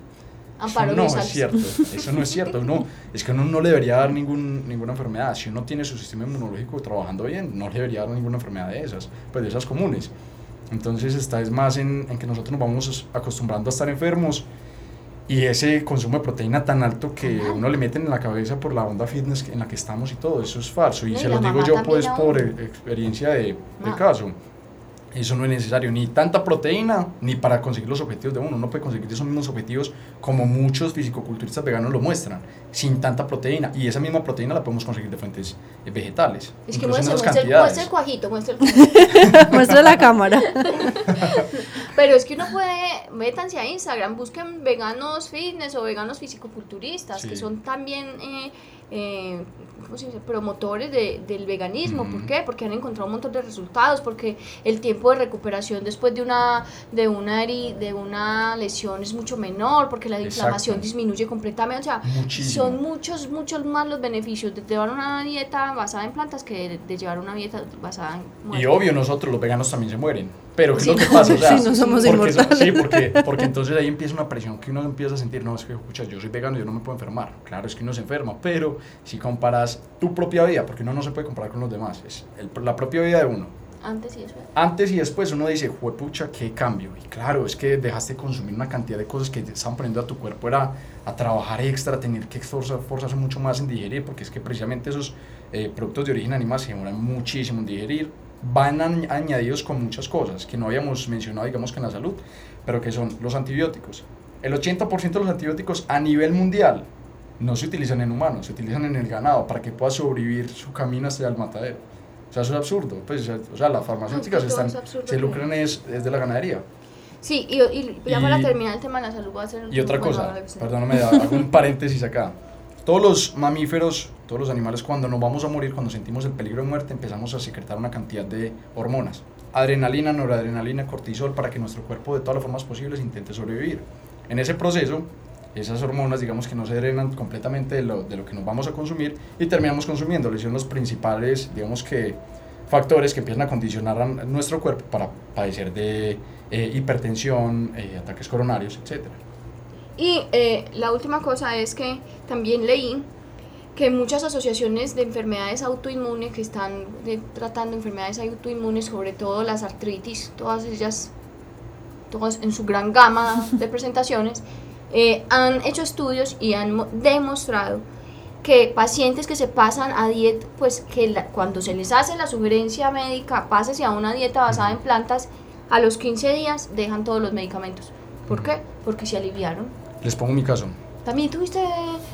Amparo no es cierto, eso no es cierto, uno, es que uno no le debería dar ningún, ninguna enfermedad, si uno tiene su sistema inmunológico trabajando bien, no le debería dar ninguna enfermedad de esas, pues de esas comunes. Entonces está es más en, en que nosotros nos vamos acostumbrando a estar enfermos y ese consumo de proteína tan alto que uno le meten en la cabeza por la onda fitness en la que estamos y todo, eso es falso. Y, se lo digo yo pues por experiencia de, caso. Eso no es necesario, ni tanta proteína, ni para conseguir los objetivos de uno. Uno puede conseguir esos mismos objetivos como muchos fisicoculturistas veganos lo muestran, sin tanta proteína. Y esa misma proteína la podemos conseguir de fuentes eh, vegetales. Es que muestra, muestra, el, cantidades. muestra el cuajito, muestra el cuajito. Muestra la cámara. Pero es que uno puede, métanse a Instagram, busquen veganos fitness o veganos fisicoculturistas, Sí. que son también eh, eh, ¿cómo se dice? promotores de- del veganismo. ¿Por Ujú. qué? Porque han encontrado un montón de resultados, porque el tiempo de recuperación después de una, de una, de una lesión es mucho menor, porque la inflamación Exacto. disminuye completamente. O sea, Muchísimo. Son muchos, muchos más los beneficios de llevar una dieta basada en plantas que de, de llevar una dieta basada en Y obvio, nosotros los veganos también se mueren. Pero ¿qué Sí, es lo que pasa? O sea, sí, no somos porque, eso- inmortales. sí, porque, porque entonces ahí empieza una presión que uno empieza a sentir, no, es que, escucha, yo soy vegano, yo no me puedo enfermar. Claro, es que uno se enferma, pero si comparas tu propia vida, porque uno no se puede comparar con los demás, es el- la propia vida de uno. Antes y después. Antes y después uno dice, juepucha, qué cambio. Y claro, es que dejaste de consumir una cantidad de cosas que estaban poniendo a tu cuerpo, era a trabajar extra, tener que esforzar- esforzarse mucho más en digerir, porque es que precisamente esos eh, productos de origen animal se demoran muchísimo en digerir. Van añ- añadidos con muchas cosas que no habíamos mencionado, digamos que en la salud, pero que son los antibióticos. El 80% de los antibióticos a nivel mundial no se utilizan en humanos, se utilizan en el ganado para que pueda sobrevivir su camino hasta el matadero. O sea, eso es absurdo. Pues, o sea, las farmacéuticas No, están, es se lucran es, es de la ganadería. Sí, y, y ya para terminar el tema de la salud voy a hacer Y otra cosa, perdóname, hago un paréntesis acá. Todos los mamíferos, todos los animales, cuando nos vamos a morir, cuando sentimos el peligro de muerte, empezamos a secretar una cantidad de hormonas. Adrenalina, noradrenalina, cortisol, para que nuestro cuerpo de todas las formas posibles intente sobrevivir. En ese proceso, esas hormonas, digamos que no se drenan completamente de lo, de lo que nos vamos a consumir y terminamos consumiendo. Son los principales, digamos que, factores que empiezan a condicionar a nuestro cuerpo para padecer de eh, hipertensión, eh, ataques coronarios, etcétera. Y eh, la última cosa es que también leí que muchas asociaciones de enfermedades autoinmunes que están eh, tratando enfermedades autoinmunes, sobre todo las artritis, todas ellas, todas en su gran gama de presentaciones, eh, han hecho estudios y han mo- demostrado que pacientes que se pasan a dieta, pues que la- cuando se les hace la sugerencia médica, pásese a una dieta basada en plantas, a los 15 días dejan todos los medicamentos. ¿Por qué? Porque se aliviaron. Les pongo mi caso. También tuviste,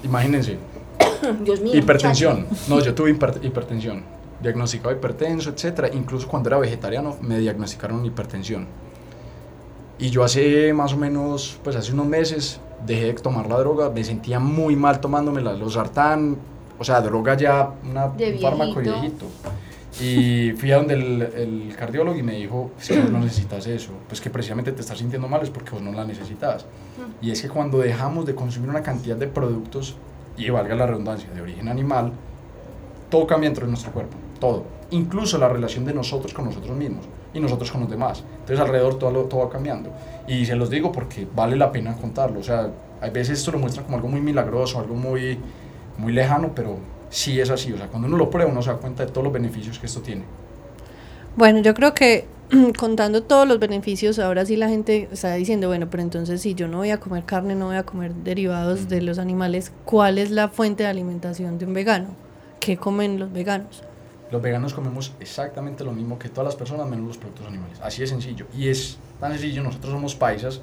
Imagínense, Dios mío. hipertensión. No, yo tuve hiper- hipertensión. Diagnosticado hipertenso, etcétera. Incluso cuando era vegetariano me diagnosticaron hipertensión. Y yo hace más o menos, pues hace unos meses, dejé de tomar la droga. Me sentía muy mal tomándomela. Los sartán, o sea, droga ya, una, un fármaco viejito. Y fui a donde el, el cardiólogo y me dijo, si no necesitas eso, pues que precisamente te estás sintiendo mal es porque vos no la necesitas. Y es que cuando dejamos de consumir una cantidad de productos, y valga la redundancia, de origen animal, todo cambia dentro de nuestro cuerpo, todo. Incluso la relación de nosotros con nosotros mismos y nosotros con los demás. Entonces alrededor todo, lo- todo va cambiando. Y se los digo porque vale la pena contarlo. O sea, hay veces esto lo muestra como algo muy milagroso, algo muy, muy lejano, pero sí es así. O sea, cuando uno lo prueba, uno se da cuenta de todos los beneficios que esto tiene. Bueno, yo creo que contando todos los beneficios, ahora sí la gente está diciendo, bueno, pero entonces si yo no voy a comer carne, no voy a comer derivados de los animales, ¿cuál es la fuente de alimentación de un vegano? ¿Qué comen los veganos? Los veganos comemos exactamente lo mismo que todas las personas menos los productos animales. Así de sencillo. Y es tan sencillo, nosotros somos paisas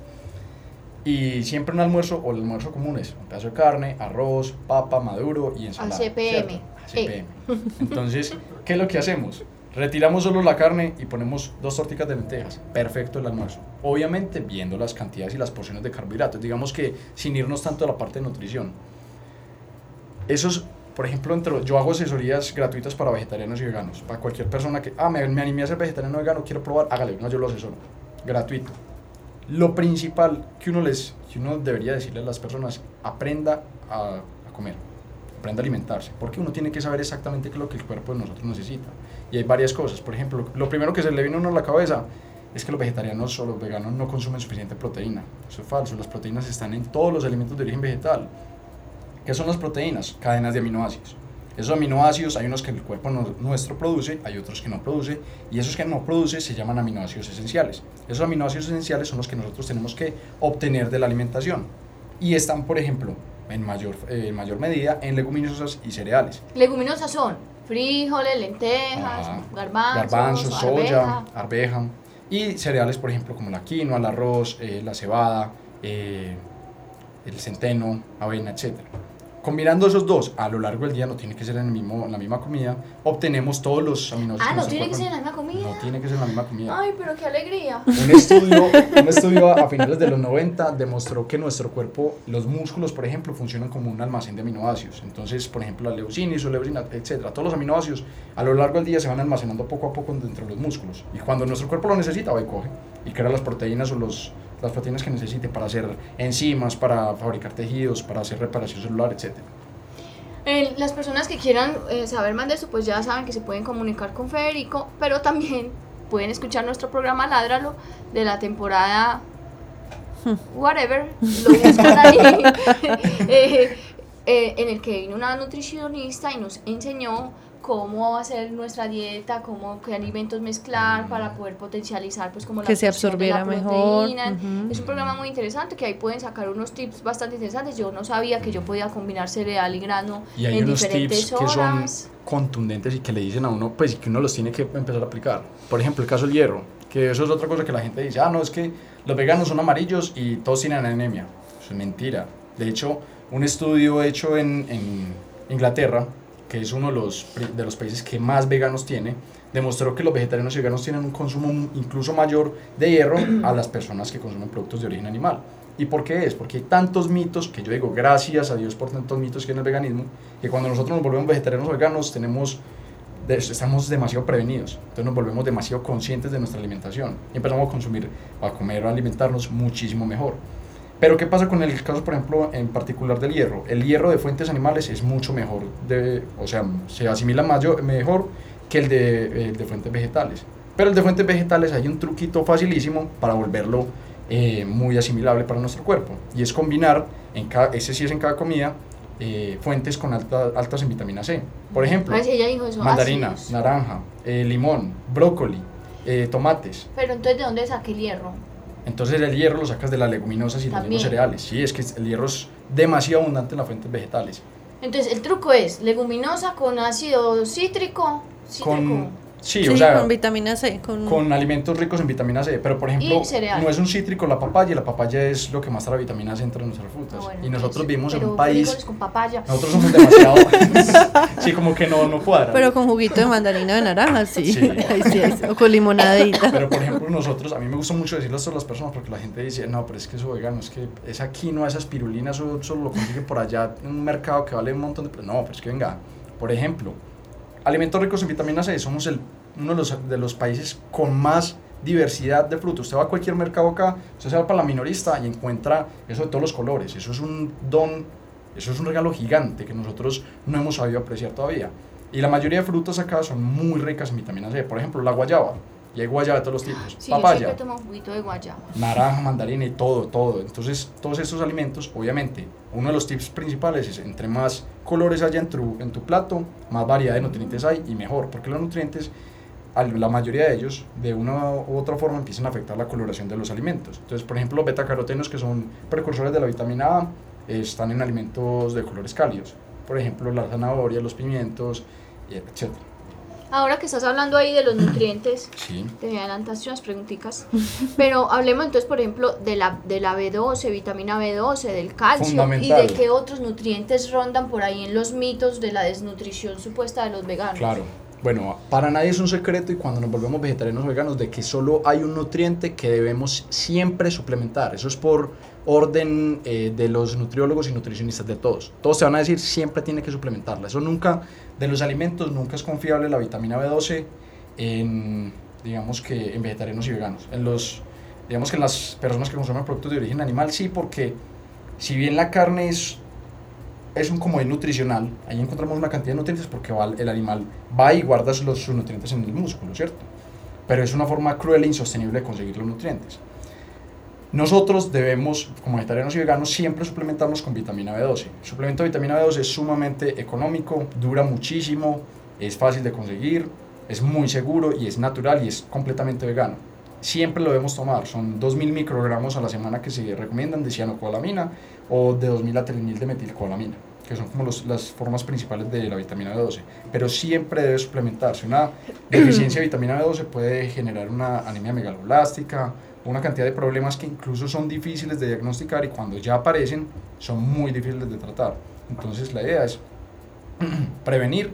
y siempre un almuerzo o el almuerzo común es un pedazo de carne, arroz, papa, maduro y ensalada. ACPM. ACPM. Entonces, ¿qué es lo que hacemos? Retiramos solo la carne y ponemos dos torticas de lentejas. Perfecto el almuerzo. Obviamente viendo las cantidades y las porciones de carbohidratos. Digamos que sin irnos tanto a la parte de nutrición. Esos, por ejemplo, entre, yo hago asesorías gratuitas para vegetarianos y veganos. Para cualquier persona que, ah, me, me animé a ser vegetariano o vegano, quiero probar, hágale, no, yo lo asesoro. Gratuito. Lo principal que uno, les, que uno debería decirle a las personas, aprenda a, comer, aprenda a alimentarse, porque uno tiene que saber exactamente qué es lo que el cuerpo de nosotros necesita. Y hay varias cosas. Por ejemplo, lo primero que se le viene a uno a la cabeza es que los vegetarianos o los veganos no consumen suficiente proteína. Eso es falso. Las proteínas están en todos los alimentos de origen vegetal. ¿Qué son las proteínas? Cadenas de aminoácidos. Esos aminoácidos hay unos que el cuerpo no- nuestro produce, hay otros que no produce, y esos que no produce se llaman aminoácidos esenciales. Esos aminoácidos esenciales son los que nosotros tenemos que obtener de la alimentación. Y están, por ejemplo, en mayor, eh, en mayor medida en leguminosas y cereales. Leguminosas son frijoles, lentejas, Ajá. garbanzos, garbanzos, soya, arveja. arveja. Y cereales, por ejemplo, como la quinoa, el arroz, eh, la cebada, eh, el centeno, avena, etcétera. Combinando esos dos a lo largo del día, no tiene que ser en, el mismo, en la misma comida, obtenemos todos los aminoácidos. Ah, no tiene que ser en la misma comida. No tiene que ser en la misma comida. Ay, pero qué alegría. Un estudio, un estudio a finales de los 90 demostró que nuestro cuerpo, los músculos, por ejemplo, funcionan como un almacén de aminoácidos. Entonces, por ejemplo, la leucina, isoleucina, etcétera, todos los aminoácidos a lo largo del día se van almacenando poco a poco dentro de los músculos. Y cuando nuestro cuerpo lo necesita, va y coge y crea las proteínas o los, las proteínas que necesite para hacer enzimas, para fabricar tejidos, para hacer reparación celular, etcétera. Eh, las personas que quieran eh, saber más de eso, pues ya saben que se pueden comunicar con Federico, pero también pueden escuchar nuestro programa Ládralo de la temporada whatever, lo buscan ahí, eh, eh, en el que vino una nutricionista y nos enseñó cómo hacer nuestra dieta, cómo qué alimentos mezclar para poder potencializar pues como la Que se absorción de la absorbiera mejor, proteína. ujú. Es un programa muy interesante que ahí pueden sacar unos tips bastante interesantes. Yo no sabía que yo podía combinar cereal y grano Y hay en unos diferentes tips que son horas. contundentes y que le dicen a uno, pues, y que uno los tiene que empezar a aplicar. Por ejemplo, el caso del hierro, que eso es otra cosa que la gente dice, ah, no, es que los veganos son amarillos y todos tienen anemia. Eso es mentira. De hecho, un estudio hecho en, en Inglaterra, que es uno de los, pri- de los países que más veganos tiene, demostró que los vegetarianos y veganos tienen un consumo incluso mayor de hierro a las personas que consumen productos de origen animal. ¿Y por qué es? Porque hay tantos mitos que yo digo, gracias a Dios por tantos mitos que hay en el veganismo, que cuando nosotros nos volvemos vegetarianos o veganos tenemos, estamos demasiado prevenidos, entonces nos volvemos demasiado conscientes de nuestra alimentación y empezamos a consumir, a comer o a alimentarnos muchísimo mejor. Pero ¿qué pasa con el caso, por ejemplo, en particular del hierro? El hierro de fuentes animales es mucho mejor, de, o sea, se asimila mayor, mejor que el de, el de fuentes vegetales. Pero el de fuentes vegetales hay un truquito facilísimo para volverlo eh, muy asimilable para nuestro cuerpo. Y es combinar, en cada, ese sí es en cada comida, eh, fuentes con alta- altas en vitamina C. Por ejemplo, sí, eso. mandarina, ácidos. naranja, eh, limón, brócoli, eh, tomates. Pero entonces, ¿de dónde saqué el hierro? Entonces el hierro lo sacas de las leguminosas y de los cereales. Sí, es que el hierro es demasiado abundante en las fuentes vegetales. Entonces, el truco es leguminosa con ácido cítrico. cítrico. Con, sí, Sí, o sea, con vitamina C. Con, con alimentos ricos en vitamina C. Pero por ejemplo, no es un cítrico la papaya, y la papaya es lo que más trae vitamina C entre nuestras frutas. Ah, bueno, y nosotros vivimos en un país, con papaya. nosotros somos demasiado, sí, como que no, no cuadra. Pero con juguito de mandarina de naranja, sí. Sí. Ahí sí es. O con limonadita. Pero por ejemplo nosotros, a mí me gusta mucho decirlo a las personas porque la gente dice, no, pero es que eso vegano, es que esa quinoa, esa espirulina, eso solo lo consiguen por allá en un mercado que vale un montón de... No, pero es que venga, por ejemplo, alimentos ricos en vitamina C, somos el, uno de los, de los países con más diversidad de frutos. Usted va a cualquier mercado acá, usted se va para la minorista y encuentra eso de todos los colores. Eso es un don, eso es un regalo gigante que nosotros no hemos sabido apreciar todavía. Y la mayoría de frutas acá son muy ricas en vitamina C. Por ejemplo, la guayaba. Y hay guayaba de todos los tipos. Sí, yo Papaya siempre tomo juguito de guayaba. naranja, mandarina y todo, todo. Entonces, todos estos alimentos, obviamente, uno de los tips principales es entre más colores haya en tu, en tu plato, más variedad de nutrientes hay y mejor, porque los nutrientes, la mayoría de ellos, de una u otra forma, empiezan a afectar la coloración de los alimentos. Entonces, por ejemplo, los betacarotenos, que son precursores de la vitamina A, están en alimentos de colores cálidos. Por ejemplo, la zanahoria, los pimientos, etc. Ahora que estás hablando ahí de los nutrientes, Sí. te adelantaste unas preguntitas. Pero hablemos entonces, por ejemplo, de la, de la B12, vitamina B12, del calcio y de qué otros nutrientes rondan por ahí en los mitos de la desnutrición supuesta de los veganos. Claro. Bueno, para nadie es un secreto y cuando nos volvemos vegetarianos o veganos de que solo hay un nutriente que debemos siempre suplementar. Eso es por orden eh, de los nutriólogos y nutricionistas de todos. Todos te van a decir siempre tiene que suplementarla. Eso nunca, de los alimentos, nunca es confiable la vitamina B12 en, digamos que en vegetarianos y veganos. En los, digamos que en las personas que consumen productos de origen animal sí, porque si bien la carne es es un comodín nutricional. Ahí encontramos una cantidad de nutrientes porque va- el animal va y guarda los, sus nutrientes en el músculo, ¿cierto? Pero es una forma cruel e insostenible de conseguir los nutrientes. Nosotros debemos, como vegetarianos y veganos, siempre suplementarnos con vitamina B12. El suplemento de vitamina B12 es sumamente económico, dura muchísimo, es fácil de conseguir, es muy seguro y es natural y es completamente vegano. Siempre lo debemos tomar, son 2.000 microgramos a la semana que se recomiendan de cianocobalamina o de 2.000 a 3.000 de metilcobalamina, que son como los, las formas principales de la vitamina B12, pero siempre debe suplementarse. Una deficiencia de vitamina B12 puede generar una anemia megaloblástica, una cantidad de problemas que incluso son difíciles de diagnosticar y cuando ya aparecen son muy difíciles de tratar. Entonces la idea es prevenir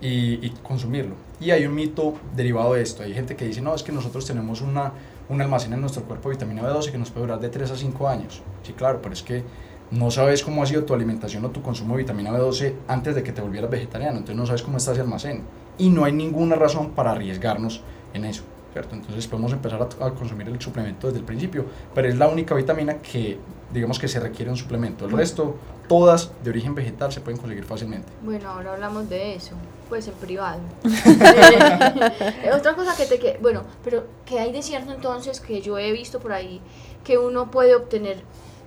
y, consumirlo. Y hay un mito derivado de esto. Hay gente que dice, no, es que nosotros tenemos una, un almacén en nuestro cuerpo de vitamina B12 que nos puede durar de 3 a 5 años. Sí, claro, pero es que no sabes cómo ha sido tu alimentación o tu consumo de vitamina B12 antes de que te volvieras vegetariano. Entonces no sabes cómo está ese almacén. Y no hay ninguna razón para arriesgarnos en eso. ¿Cierto? Entonces podemos empezar a, a, consumir el suplemento desde el principio, pero es la única vitamina que, digamos que se requiere un suplemento. El resto, todas de origen vegetal se pueden conseguir fácilmente. Bueno, ahora hablamos de eso, pues en privado. otra cosa que te que, bueno, pero que hay de cierto entonces que yo he visto por ahí que uno puede obtener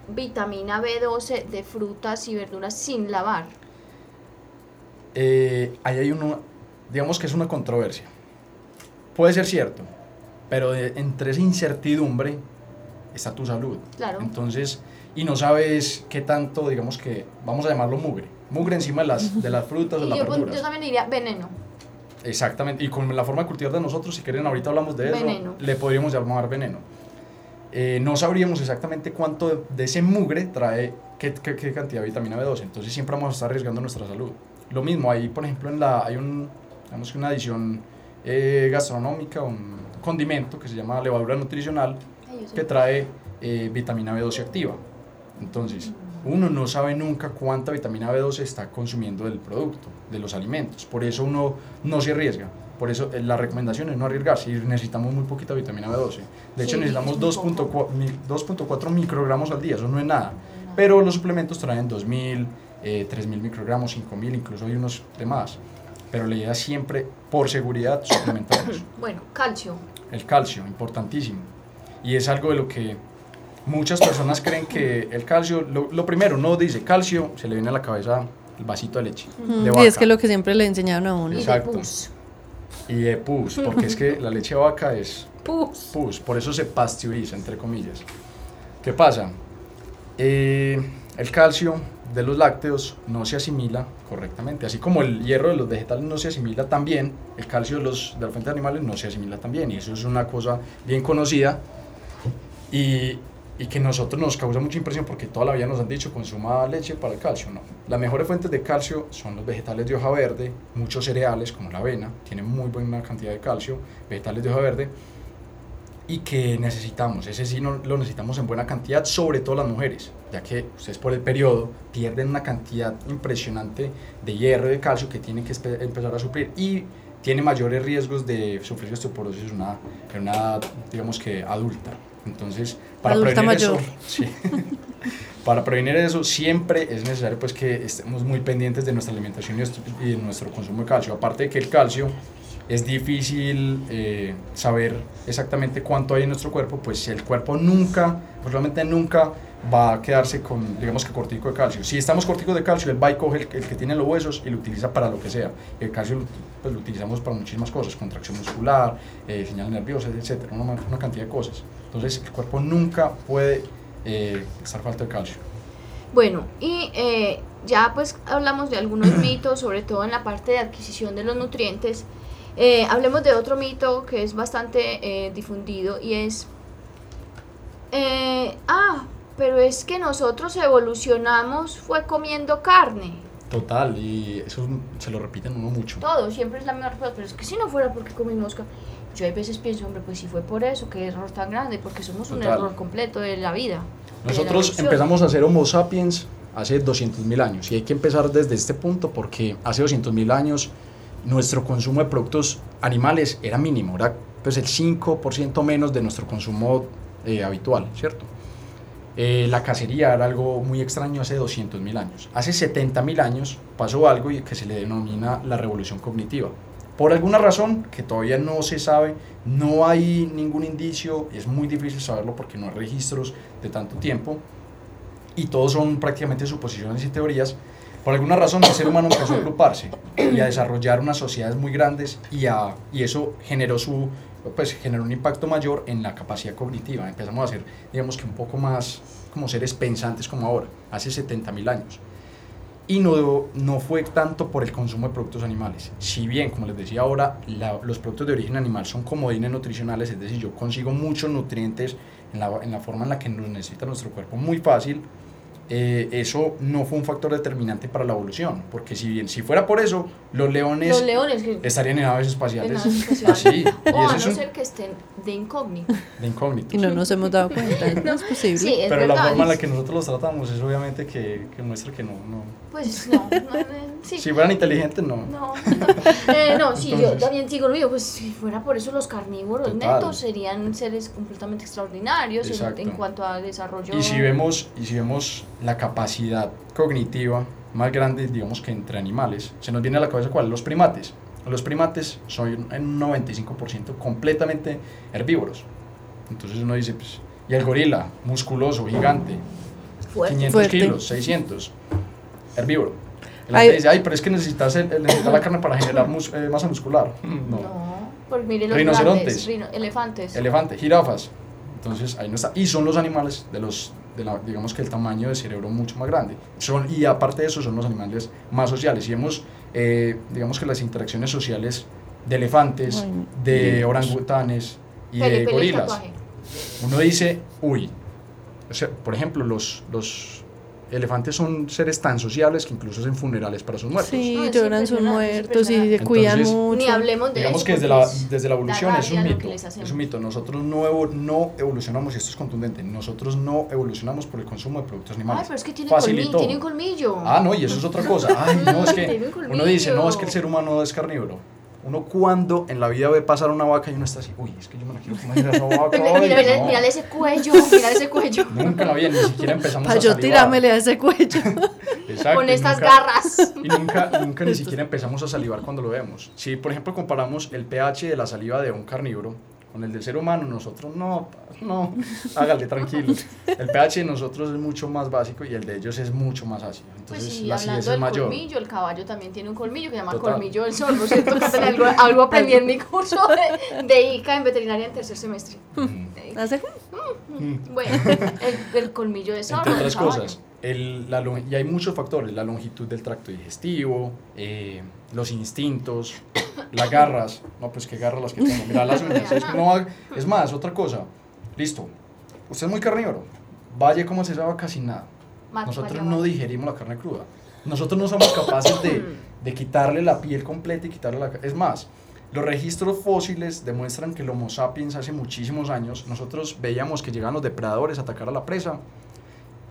vitamina B12 de frutas y verduras sin lavar. Eh, ahí hay uno, digamos que es una controversia. Puede ser cierto, pero de, entre esa incertidumbre está tu salud. Claro. Entonces, y no sabes qué tanto, digamos que, vamos a llamarlo mugre, mugre encima de las, de las frutas, de y las yo, verduras. yo también diría veneno. Exactamente, y con la forma de cultivar de nosotros, si quieren, ahorita hablamos de eso, Veneno. le podríamos llamar veneno. Eh, no sabríamos exactamente cuánto de, de ese mugre trae qué, qué, qué, cantidad de vitamina B12, entonces siempre vamos a estar arriesgando nuestra salud. Lo mismo, ahí por ejemplo en la, hay un, digamos que una adición eh, gastronómica, un condimento que se llama levadura nutricional, que trae eh, vitamina B12 activa. Entonces, uno no sabe nunca cuánta vitamina B12 está consumiendo del producto, de los alimentos. Por eso uno no se arriesga. Por eso eh, la recomendación es no arriesgarse y necesitamos muy poquita vitamina B12. De hecho, Sí, necesitamos es muy poco. 2.4 mi- 2.4 microgramos al día, eso no es nada. Pero los suplementos traen 2.000, eh, 3.000 microgramos, 5.000, incluso hay unos de más. Pero la idea siempre, por seguridad, suplementarlos. Bueno, calcio. El calcio, importantísimo. Y es algo de lo que muchas personas creen que el calcio, lo, lo primero, no dice calcio, se le viene a la cabeza el vasito de leche. De y es que lo que siempre le enseñaron a uno. Y de Exacto. pus. Y de pus, porque es que la leche de vaca es Pus. pus, por eso se pasteuriza, entre comillas. ¿Qué pasa? Eh, el calcio de los lácteos no se asimila correctamente, así como el hierro de los vegetales no se asimila tan bien, el calcio de, los, de las fuentes animales no se asimila tan bien, y eso es una cosa bien conocida y, y que nosotros nos causa mucha impresión porque toda la vida nos han dicho consuma leche para el calcio, no. Las mejores fuentes de calcio son los vegetales de hoja verde, muchos cereales como la avena, tienen muy buena cantidad de calcio, vegetales de hoja verde, y que necesitamos, ese sí no, lo necesitamos en buena cantidad, sobre todo las mujeres, ya que ustedes por el periodo pierden una cantidad impresionante de hierro y de calcio que tienen que empezar a suplir y tiene mayores riesgos de sufrir osteoporosis una, en una digamos que adulta. Entonces, para Adulta prevenir mayor. eso, sí. para prevenir eso siempre es necesario pues que estemos muy pendientes de nuestra alimentación y de nuestro consumo de calcio. Aparte de que el calcio es difícil eh, saber exactamente cuánto hay en nuestro cuerpo, pues el cuerpo nunca, probablemente nunca va a quedarse con, digamos que cortico de calcio. Si estamos corticos de calcio, él va y coge el, el que tiene los huesos y lo utiliza para lo que sea. El calcio pues, lo utilizamos para muchísimas cosas, contracción muscular, eh, señales nerviosas, etcétera, una, una cantidad de cosas. Entonces el cuerpo nunca puede eh, estar falto de calcio. Bueno, y eh, ya pues hablamos de algunos mitos, sobre todo en la parte de adquisición de los nutrientes. Eh, hablemos de otro mito que es bastante eh, difundido y es, eh, ah, pero es que nosotros evolucionamos fue comiendo carne. Total, y eso se lo repiten uno mucho. Todo, siempre es la misma respuesta, pero es que si no fuera porque comimos carne. Yo a veces pienso, hombre, pues si fue por eso, qué error tan grande, porque somos un Total. error completo de la vida. la Nosotros evolución. empezamos a ser Homo sapiens hace 200.000 años y hay que empezar desde este punto porque hace 200.000 años nuestro consumo de productos animales era mínimo, era pues el 5% menos de nuestro consumo eh, habitual, ¿cierto? Eh, la cacería era algo muy extraño hace 200.000 años. Hace 70.000 años pasó algo que se le denomina la revolución cognitiva. Por alguna razón que todavía no se sabe, no hay ningún indicio, es muy difícil saberlo porque no hay registros de tanto tiempo y todos son prácticamente suposiciones y teorías. Por alguna razón el ser humano empezó a agruparse y a desarrollar unas sociedades muy grandes y, a, y eso generó, su, pues, generó un impacto mayor en la capacidad cognitiva. Empezamos a ser, digamos que un poco más como seres pensantes como ahora, hace 70.000 años. y no, no fue tanto por el consumo de productos animales. Si bien, como les decía ahora, los productos de origen animal son comodines nutricionales, es decir, yo consigo muchos nutrientes en la, en la forma en la que nos necesita nuestro cuerpo muy fácil, eh, eso no fue un factor determinante para la evolución, porque si bien, si fuera por eso, los leones, Los leones que estarían en aves en espaciales naves espaciales. así, y o eso a no es un ser que estén de incógnito. de incógnito. Y no nos hemos dado cuenta, no es posible. Sí, es Pero la verdad. forma en la que nosotros los tratamos es obviamente que, que muestra que no, no. Pues no, no, no, sí. Si fueran inteligentes, no. No, no, eh, no, sí, yo Entonces- también sigo lo mío, pues si fuera por eso los carnívoros Total. netos serían seres completamente extraordinarios en, Exacto. en cuanto a desarrollo. Y si vemos, y si vemos la capacidad cognitiva más grande, digamos que entre animales, se nos viene a la cabeza cuál, los primates. Los primates son en un 95% completamente herbívoros. Entonces uno dice, pues, y el gorila, musculoso, gigante, fuerte. 500 Fuerte. kilos, 600, herbívoro. El Ay. gente dice, ay, pero es que necesitas, el- el- necesitas la carne para generar mus- eh, masa muscular. No. No, pues mire los Rinocerontes. grandes, rino- elefantes. Elefante, jirafas. Entonces ahí no está. Y son los animales de los, de la, digamos que el tamaño de cerebro mucho más grande. Son, y aparte de eso son los animales más sociales. Y vemos, eh, digamos que las interacciones sociales de elefantes, Ay, de Dios. orangutanes y de gorilas. Uno dice, uy, o sea, por ejemplo, los, los elefantes son seres tan sociables que incluso hacen funerales para sus muertos. Sí, No, es lloran sus muertos y se cuidan Entonces, mucho. Ni hablemos de Digamos eso, que desde la, es- desde la evolución da es un mito. Es un mito. Nosotros no, no evolucionamos, y esto es contundente, nosotros no evolucionamos por el consumo de productos animales. Ay, pero es que tiene Facilitó. colmillo, tiene un colmillo. Ah, no, y eso es otra cosa. Ay, no, es que uno dice, no, es que el ser humano es carnívoro. Uno cuando en la vida ve pasar una vaca y uno está así, uy, es que yo me la quiero comer esa vaca. Mira, mira, mira, no". mírale ese cuello, mírale ese cuello. Nunca la vi, ni siquiera empezamos Para a yo salivar. tirámele a ese cuello. Exacto, Con estas nunca- garras. Y nunca, nunca ni siquiera empezamos a salivar cuando lo vemos. Si, por ejemplo, comparamos el pH de la saliva de un carnívoro con el del ser humano, nosotros no, no, hágale tranquilo. El pH de nosotros es mucho más básico y el de ellos es mucho más ácido. Pues Entonces sí, la acidez hablando es del mayor. colmillo, el caballo también tiene un colmillo que se llama Total. colmillo del zorro, ¿cierto? Algo, algo aprendí en mi curso de, de ICA en veterinaria en tercer semestre. Mm. Hace- Bueno, el, el colmillo de zorro. Entre del otras caballo. cosas, el, la, y hay muchos factores, la longitud del tracto digestivo, eh, los instintos, las garras, no, pues qué garras las que tengo, mira las uñas, es, no es más, otra cosa, listo, usted es muy carnívoro, vaya como se sabe casi nada, nosotros no digerimos la carne cruda, nosotros no somos capaces de, de quitarle la piel completa y quitarle la... Es más, los registros fósiles demuestran que el Homo sapiens hace muchísimos años, nosotros veíamos que llegaban los depredadores a atacar a la presa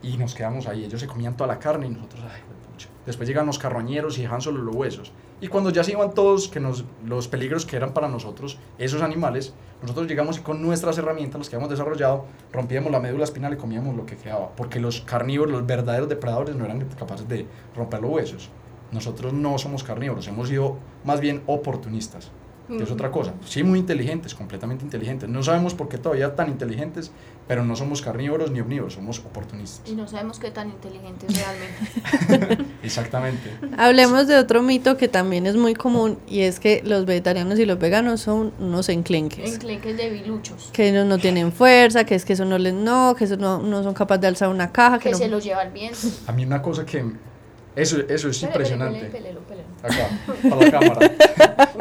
y nos quedamos ahí. Ellos se comían toda la carne y nosotros, ay, pucha. Después llegan los carroñeros y dejan solo los huesos. Y cuando ya se iban todos que nos, los peligros que eran para nosotros, esos animales, nosotros llegamos y con nuestras herramientas, las que habíamos desarrollado, rompíamos la médula espinal y comíamos lo que quedaba. Porque los carnívoros, los verdaderos depredadores, no eran capaces de romper los huesos. Nosotros no somos carnívoros, hemos sido más bien oportunistas. Que es otra cosa. Sí, muy inteligentes, completamente inteligentes. No sabemos por qué todavía tan inteligentes, pero no somos carnívoros ni omnívoros, somos oportunistas. Y no sabemos qué tan inteligente es realmente. Exactamente. Hablemos de otro mito que también es muy común y es que los vegetarianos y los veganos son unos enclenques. Enclenques de biluchos. Que ellos no tienen fuerza, que es que eso no les no, que eso no, no son capaces de alzar una caja, que, Que no- se los lleva el viento. A mí una cosa que... Eso, eso es Pele, impresionante. pele, pele. Acá, para la cámara.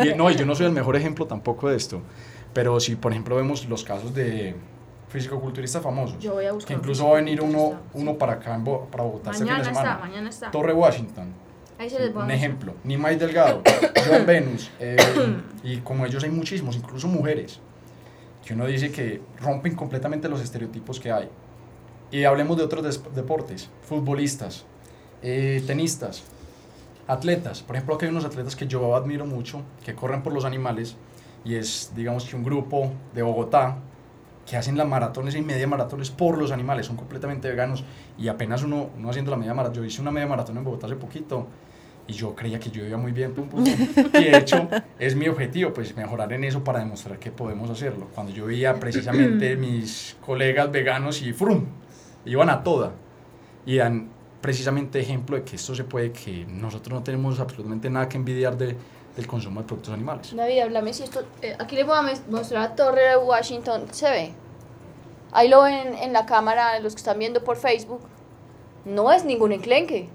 Y, no, y yo no soy el mejor ejemplo tampoco de esto. Pero si, por ejemplo, vemos los casos de fisicoculturistas famosos, Yo voy a buscar que incluso va a venir uno, uno para acá, en Bo- para Bogotá este fin Mañana de está, semana. mañana está. Torre Washington. Ahí se les va Un ejemplo, Nimai Delgado, John Venus, eh, y como ellos hay muchísimos, incluso mujeres, que uno dice que rompen completamente los estereotipos que hay. Y hablemos de otros deportes, futbolistas, eh, tenistas, atletas. Por ejemplo, aquí hay unos atletas que yo admiro mucho, que corren por los animales, y es, digamos que un grupo de Bogotá, que hacen las maratones y media maratones por los animales, son completamente veganos y apenas uno, uno haciendo la media maratón, yo hice una media maratón en Bogotá hace poquito y yo creía que yo iba muy bien, pum, pum, pum. y de hecho es mi objetivo, pues mejorar en eso para demostrar que podemos hacerlo. Cuando yo veía precisamente mis colegas veganos y frum, iban a toda y dan precisamente ejemplo de que esto se puede, que nosotros no tenemos absolutamente nada que envidiar de, del consumo de productos animales. David, háblame si esto. eh, aquí les voy a mostrar la torre de Washington. ¿Se ve? Ahí lo ven en la cámara, los que están viendo por Facebook. No es ningún enclenque.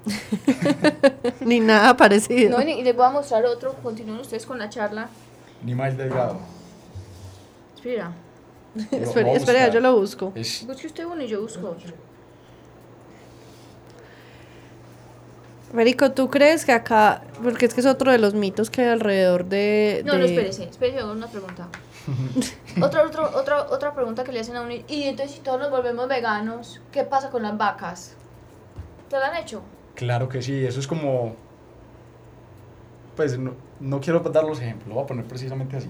Ni nada parecido. No, y les voy a mostrar otro. Continúen ustedes con la charla. Ni más delgado. Espera, espera, yo lo busco. Es, busque usted uno y yo busco otro. Federico, ¿tú crees que acá, porque es que es otro de los mitos que hay alrededor de... No, de- no, espérese, espérese, hago una pregunta. otra, otra, otra, otra pregunta que le hacen a uno. Y entonces, si todos nos volvemos veganos, ¿qué pasa con las vacas? ¿Te lo han hecho? claro que sí, eso es como... Pues no, no quiero dar los ejemplos, lo voy a poner precisamente así.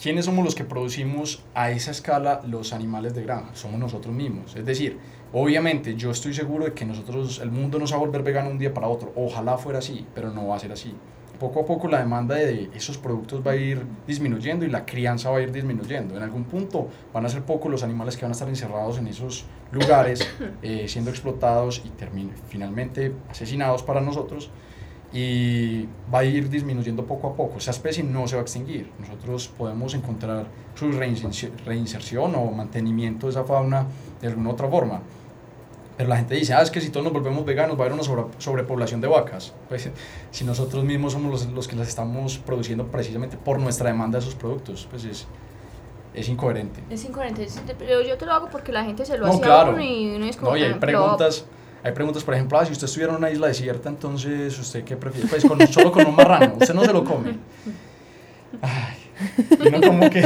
¿Quiénes somos los que producimos a esa escala los animales de granja? Somos nosotros mismos. Es decir, obviamente yo estoy seguro de que nosotros, el mundo no se va a volver vegano un día para otro. Ojalá fuera así, pero no va a ser así. Poco a poco la demanda de esos productos va a ir disminuyendo y la crianza va a ir disminuyendo. En algún punto van a ser pocos los animales que van a estar encerrados en esos lugares, eh, siendo explotados y finalmente asesinados para nosotros y va a ir disminuyendo poco a poco. Esa especie no se va a extinguir. Nosotros podemos encontrar su reinserci- reinserción o mantenimiento de esa fauna de alguna otra forma. Pero la gente dice, ah, es que si todos nos volvemos veganos va a haber una sobre- sobrepoblación de vacas. Pues si nosotros mismos somos los, los que las estamos produciendo precisamente por nuestra demanda de esos productos, pues es, es incoherente. Es incoherente. Pero yo te lo hago porque la gente se lo No, hace claro. y uno es como. No, y hay "Ah, preguntas, hay preguntas, por ejemplo, ah, si usted estuviera en una isla desierta, entonces, ¿usted qué prefiere? Pues con, solo con un marrano, usted no se lo come. Ay, y uno como que,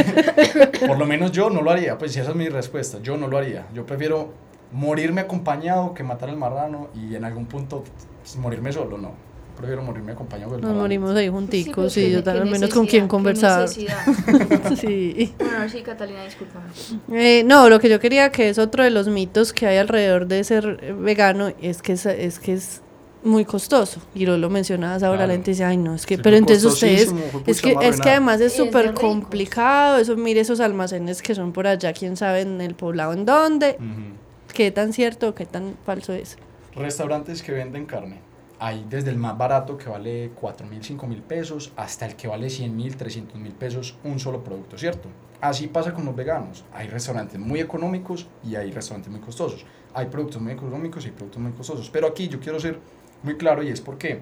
por lo menos yo no lo haría, pues esa es mi respuesta, yo no lo haría. Yo prefiero morirme acompañado que matar al marrano y en algún punto pues, morirme solo, no. Prefiero morirme acompañado del Nos marrano. morimos ahí Sí, junticos qué- y yo al menos con quién conversar. sí. Bueno, sí, Catalina, discúlpame. Eh, no, lo que yo quería que es otro de los mitos que hay alrededor de ser vegano es que es, es que es muy costoso y lo, lo mencionabas ahora Claro. la gente dice ay no es que Sí, pero entonces ustedes es que es que además es súper complicado eso mire esos almacenes que son por allá quién sabe en el poblado en dónde Ujú. Qué tan cierto qué tan falso es Restaurantes que venden carne. Hay desde el más barato que vale 4 mil, 5 mil pesos hasta el que vale 100 mil, 300 mil pesos un solo producto, ¿cierto? Así pasa con los veganos. Hay restaurantes muy económicos y hay restaurantes muy costosos. Hay productos muy económicos y productos muy costosos. Pero aquí yo quiero ser muy claro y es porque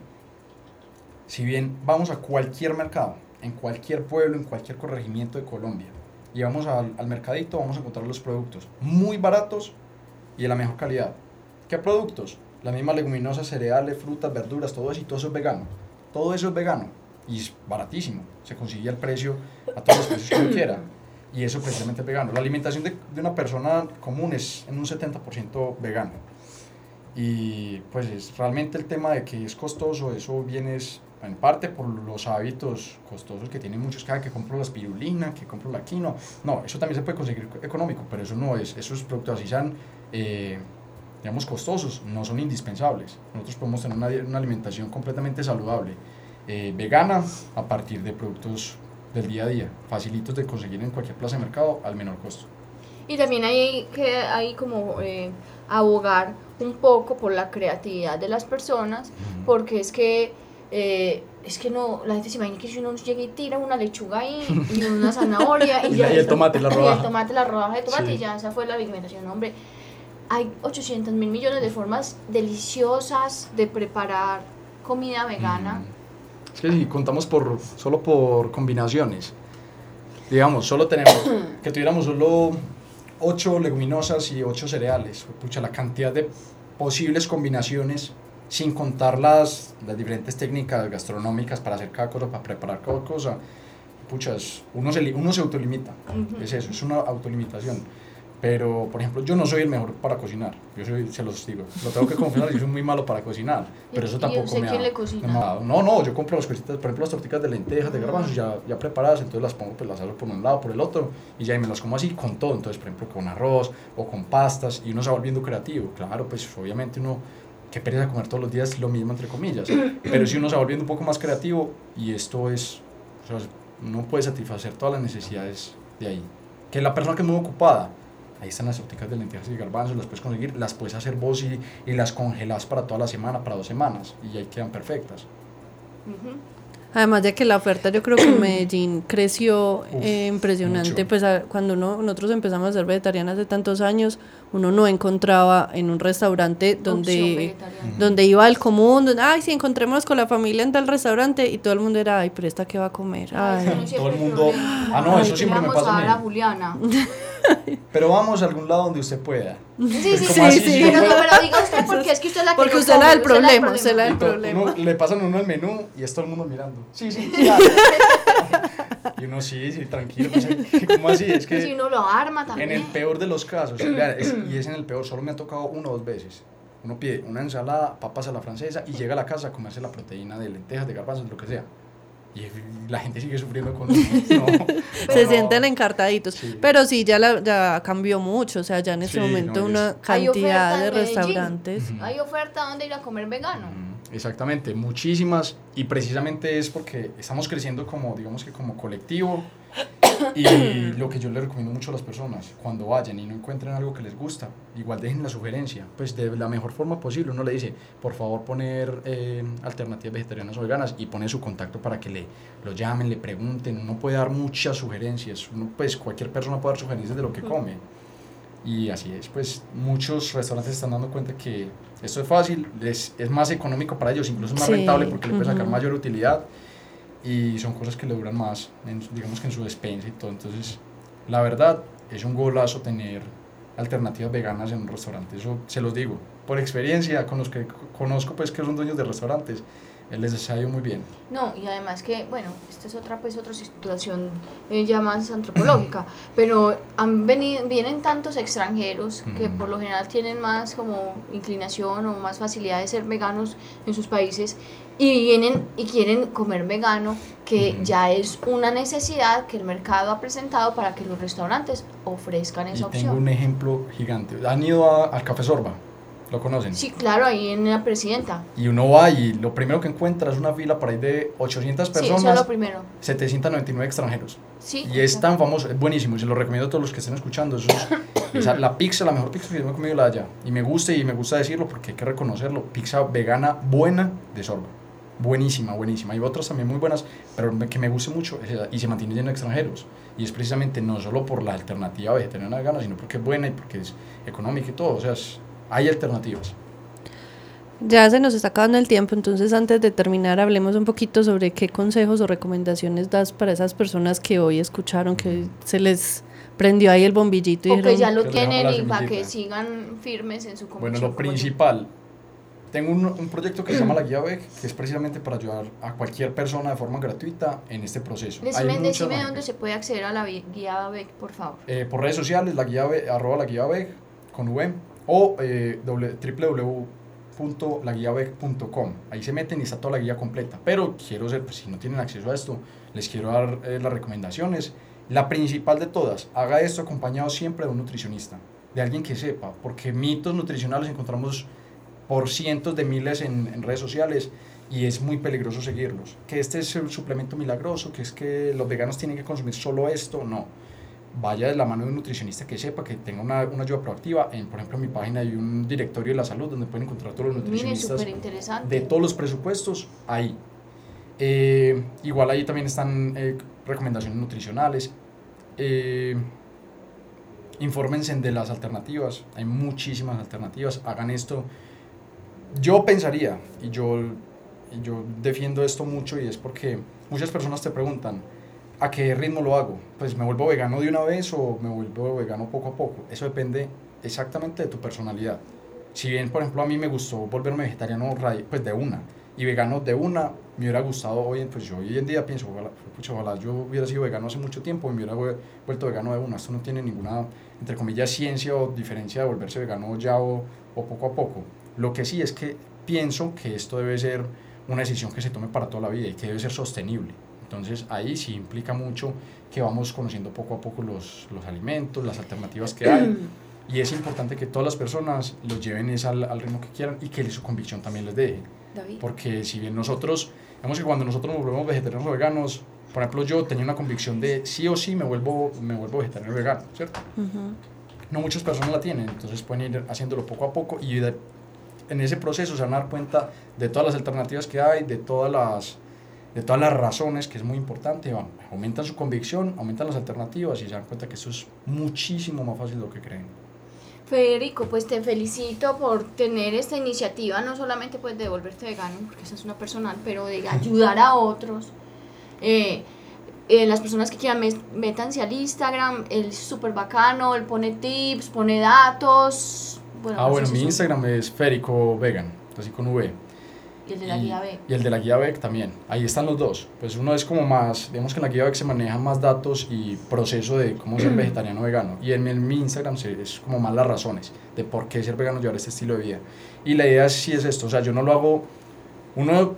si bien vamos a cualquier mercado, en cualquier pueblo, en cualquier corregimiento de Colombia, y vamos al mercadito, vamos a encontrar los productos muy baratos y de la mejor calidad. ¿Qué productos? Las mismas leguminosas, cereales, frutas, verduras, todo eso y todo eso es vegano. Todo eso es vegano y es baratísimo. Se consigue al precio, a todos los precios que uno quiera. Y eso precisamente vegano. La alimentación de, de una persona común es en un 70% vegano. Y pues es realmente el tema de que es costoso, eso viene en parte por los hábitos costosos que tienen muchos, cada que compro la espirulina, que compro la quinoa. No, eso también se puede conseguir económico, pero eso no es, esos productos así sean, eh, digamos, costosos, no son indispensables. Nosotros podemos tener una, una alimentación completamente saludable, eh, vegana, a partir de productos del día a día, facilitos de conseguir en cualquier plaza de mercado al menor costo. Y también hay que hay como eh, abogar un poco por la creatividad de las personas, porque es que eh, es que no, la gente se imagina que si uno llega y tira una lechuga ahí y una zanahoria y, Y ya y el tomate, la y el rodaja. tomate, la rodaja de tomate Sí. y ya esa fue la alimentación, hombre. Hay 800 mil millones de formas deliciosas de preparar comida vegana. Es que si contamos por, solo por combinaciones, digamos, solo tenemos, que tuviéramos solo 8 leguminosas y 8 cereales, pucha, la cantidad de posibles combinaciones, sin contar las, las diferentes técnicas gastronómicas para hacer cada cosa, para preparar cada cosa, pucha, es- uno se, uno se autolimita, Ujú. es eso, es una autolimitación. Pero, por ejemplo, yo no soy el mejor para cocinar, yo soy, se los digo, lo tengo que confesar, yo soy muy malo para cocinar, pero eso ¿Y tampoco me ha- le cocina? no me ha. No, no, yo compro las cositas, por ejemplo, las tortitas de lentejas, de garbanzos, ya, ya preparadas, entonces las pongo, pues las hago por un lado, por el otro, y ya y me las como así con todo, entonces, por ejemplo, con arroz o con pastas, y uno se va volviendo creativo, claro, pues obviamente uno, que pereza comer todos los días lo mismo, entre comillas, pero si uno se va volviendo un poco más creativo, y esto es, o sea, uno puede satisfacer todas las necesidades de ahí. Que la persona que es muy ocupada, ahí están las torticas de lentejas y garbanzos, las puedes conseguir, las puedes hacer vos y, y las congelas para toda la semana, para dos semanas, y ahí quedan perfectas. Además de que la oferta yo creo que en Medellín creció Uf, eh, impresionante, mucho. pues a- cuando uno, nosotros empezamos a ser vegetarianas hace tantos años, uno no encontraba en un restaurante donde, donde iba al común, donde, ay, si encontrémonos con la familia en tal restaurante y todo el mundo era, ay, pero esta qué va a comer, Ay, no Todo el mundo-. Ah, no, Ay, eso siempre me pasa a a Juliana. Pero vamos a algún lado donde usted pueda. Sí, sí, sí, ¿Cómo así? sí, pero, yo puedo- pero diga usted porque es que usted es la que Porque no usted es la del problema, usted es la del problema. uno- le pasan uno el menú y es todo el mundo mirando. Sí, sí, sí. Y uno sí, sí, tranquilo. pues, ¿Cómo así? Es que Si uno lo arma también. en el peor de los casos, es- y es en el peor, solo me ha tocado una o dos veces. Uno pide una ensalada, papas a la francesa y llega a la casa a comerse la proteína de lentejas, de garbanzos, lo que sea. Y la gente sigue sufriendo con no, Se no. sienten encartaditos. Sí. Pero sí, ya, la, ya cambió mucho, o sea, ya en este Sí, momento no, una cantidad de restaurantes. Hay oferta donde ir a comer vegano. Mm, Exactamente, muchísimas y precisamente es porque estamos creciendo como, digamos que como colectivo y lo que yo le recomiendo mucho a las personas, cuando vayan y no encuentren algo que les gusta, igual dejen la sugerencia, pues de la mejor forma posible, uno le dice, por favor poner eh, alternativas vegetarianas o veganas y pone su contacto para que le lo llamen, le pregunten, uno puede dar muchas sugerencias, uno, pues cualquier persona puede dar sugerencias de lo que come. Y así es, pues muchos restaurantes están dando cuenta que esto es fácil, es, es más económico para ellos, incluso es más Sí, rentable porque le puede sacar ujú. mayor utilidad y son cosas que le duran más, en- digamos que en su despensa y todo. Entonces, la verdad, es un golazo tener alternativas veganas en un restaurante, eso se los digo, por experiencia, con los que conozco pues que son dueños de restaurantes, les ha ido muy bien. No, y además que, bueno, esta es otra pues otra situación eh, ya más antropológica, pero han venido, vienen tantos extranjeros que por lo general tienen más como inclinación o más facilidad de ser veganos en sus países y vienen y quieren comer vegano, que ya es una necesidad que el mercado ha presentado para que los restaurantes ofrezcan Y esa tengo opción. un ejemplo gigante. ¿Han ido a- al Café Sorba? ¿Lo conocen? Sí, claro, ahí en la presidenta. Y uno va y lo primero que encuentra es una fila por ahí de 800 Sí, eso es personas, lo primero. 799 extranjeros. Sí, Y es tan famoso, es buenísimo, y se lo recomiendo a todos los que estén escuchando. Eso es- esa- la pizza, la mejor pizza que yo me he comido la allá. Y me gusta y me gusta decirlo porque hay que reconocerlo. Pizza vegana buena de Sorba. Buenísima, buenísima. Hay otras también muy buenas, pero que me guste mucho es esa, y se mantiene lleno de extranjeros. Y es precisamente no solo por la alternativa vegetariana vegana, sino porque es buena y porque es económica y todo. O sea, es- hay alternativas. Ya se nos está acabando el tiempo, entonces antes de terminar hablemos un poquito sobre qué consejos o recomendaciones das para esas personas que hoy escucharon que se les prendió ahí el bombillito y o que dijeron, ya lo que tienen y para que sigan firmes en su Bueno, lo principal. Tengo un, un proyecto que se llama La Guía BEC, que es precisamente para ayudar a cualquier persona de forma gratuita en este proceso. Decime, decime dónde se puede acceder a la guía BEC, por favor. Eh, por redes sociales, la guía BEC, arroba la guía BEC, con V, o eh, www.laguiabec.com. Ahí se meten y está toda la guía completa. Pero quiero ser, pues, si no tienen acceso a esto, les quiero dar eh, las recomendaciones. La principal de todas, haga esto acompañado siempre de un nutricionista, de alguien que sepa, porque mitos nutricionales encontramos por cientos de miles en, en redes sociales y es muy peligroso seguirlos. Que este es el suplemento milagroso, que es que los veganos tienen que consumir solo esto, no. Vaya de la mano de un nutricionista que sepa, que tenga una, una ayuda proactiva. En, por ejemplo, en mi página hay un directorio de la salud donde pueden encontrar todos los Miren, nutricionistas interesante. de todos los presupuestos ahí. Eh, igual ahí también están eh, recomendaciones nutricionales. Eh, infórmense de las alternativas. Hay muchísimas alternativas. Hagan esto. Yo pensaría, y yo, y yo defiendo esto mucho, y es porque muchas personas te preguntan, ¿a qué ritmo lo hago? Pues me vuelvo vegano de una vez o me vuelvo vegano poco a poco. Eso depende exactamente de tu personalidad. Si bien, por ejemplo, a mí me gustó volverme vegetariano pues de una y vegano de una, me hubiera gustado hoy, pues yo hoy en día pienso, ojalá, pucha, ojalá yo hubiera sido vegano hace mucho tiempo y me hubiera vue- vuelto vegano de una. Esto no tiene ninguna, entre comillas, ciencia o diferencia de volverse vegano ya o, o poco a poco. Lo que sí es que pienso que esto debe ser una decisión que se tome para toda la vida y que debe ser sostenible. Entonces ahí sí implica mucho que vamos conociendo poco a poco los, los alimentos, las alternativas que hay. Y es importante que todas las personas los lleven es al, al ritmo que quieran y que su convicción también les deje. David. Porque si bien nosotros, vemos que cuando nosotros nos volvemos vegetarianos o veganos, por ejemplo yo tenía una convicción de sí o sí me vuelvo, me vuelvo vegetariano o vegano, ¿cierto? Ujú. No muchas personas la tienen, entonces pueden ir haciéndolo poco a poco y de- en ese proceso se van a dar cuenta de todas las alternativas que hay, de todas las de todas las razones, que es muy importante, van, aumentan su convicción, aumentan las alternativas y se dan cuenta que eso es muchísimo más fácil de lo que creen. Federico, pues te felicito por tener esta iniciativa, no solamente pues de volverte vegano, porque esa es una personal, pero de ayudar a otros. Eh, eh, las personas que quieran métanse al Instagram, él es súper bacano, él pone tips, pone datos. Bueno, ah, no sé bueno, mi Instagram es Férico Vegan, así con V. Y el de la y, guía B. y el de la guía BEC también. Ahí están los dos. Pues uno es como más, digamos que en la guía BEC se manejan más datos y proceso de cómo ser vegetariano o vegano. Y en, mi- en mi Instagram es como más las razones de por qué ser vegano llevar este estilo de vida. Y la idea sí es esto, o sea, yo no lo hago, uno,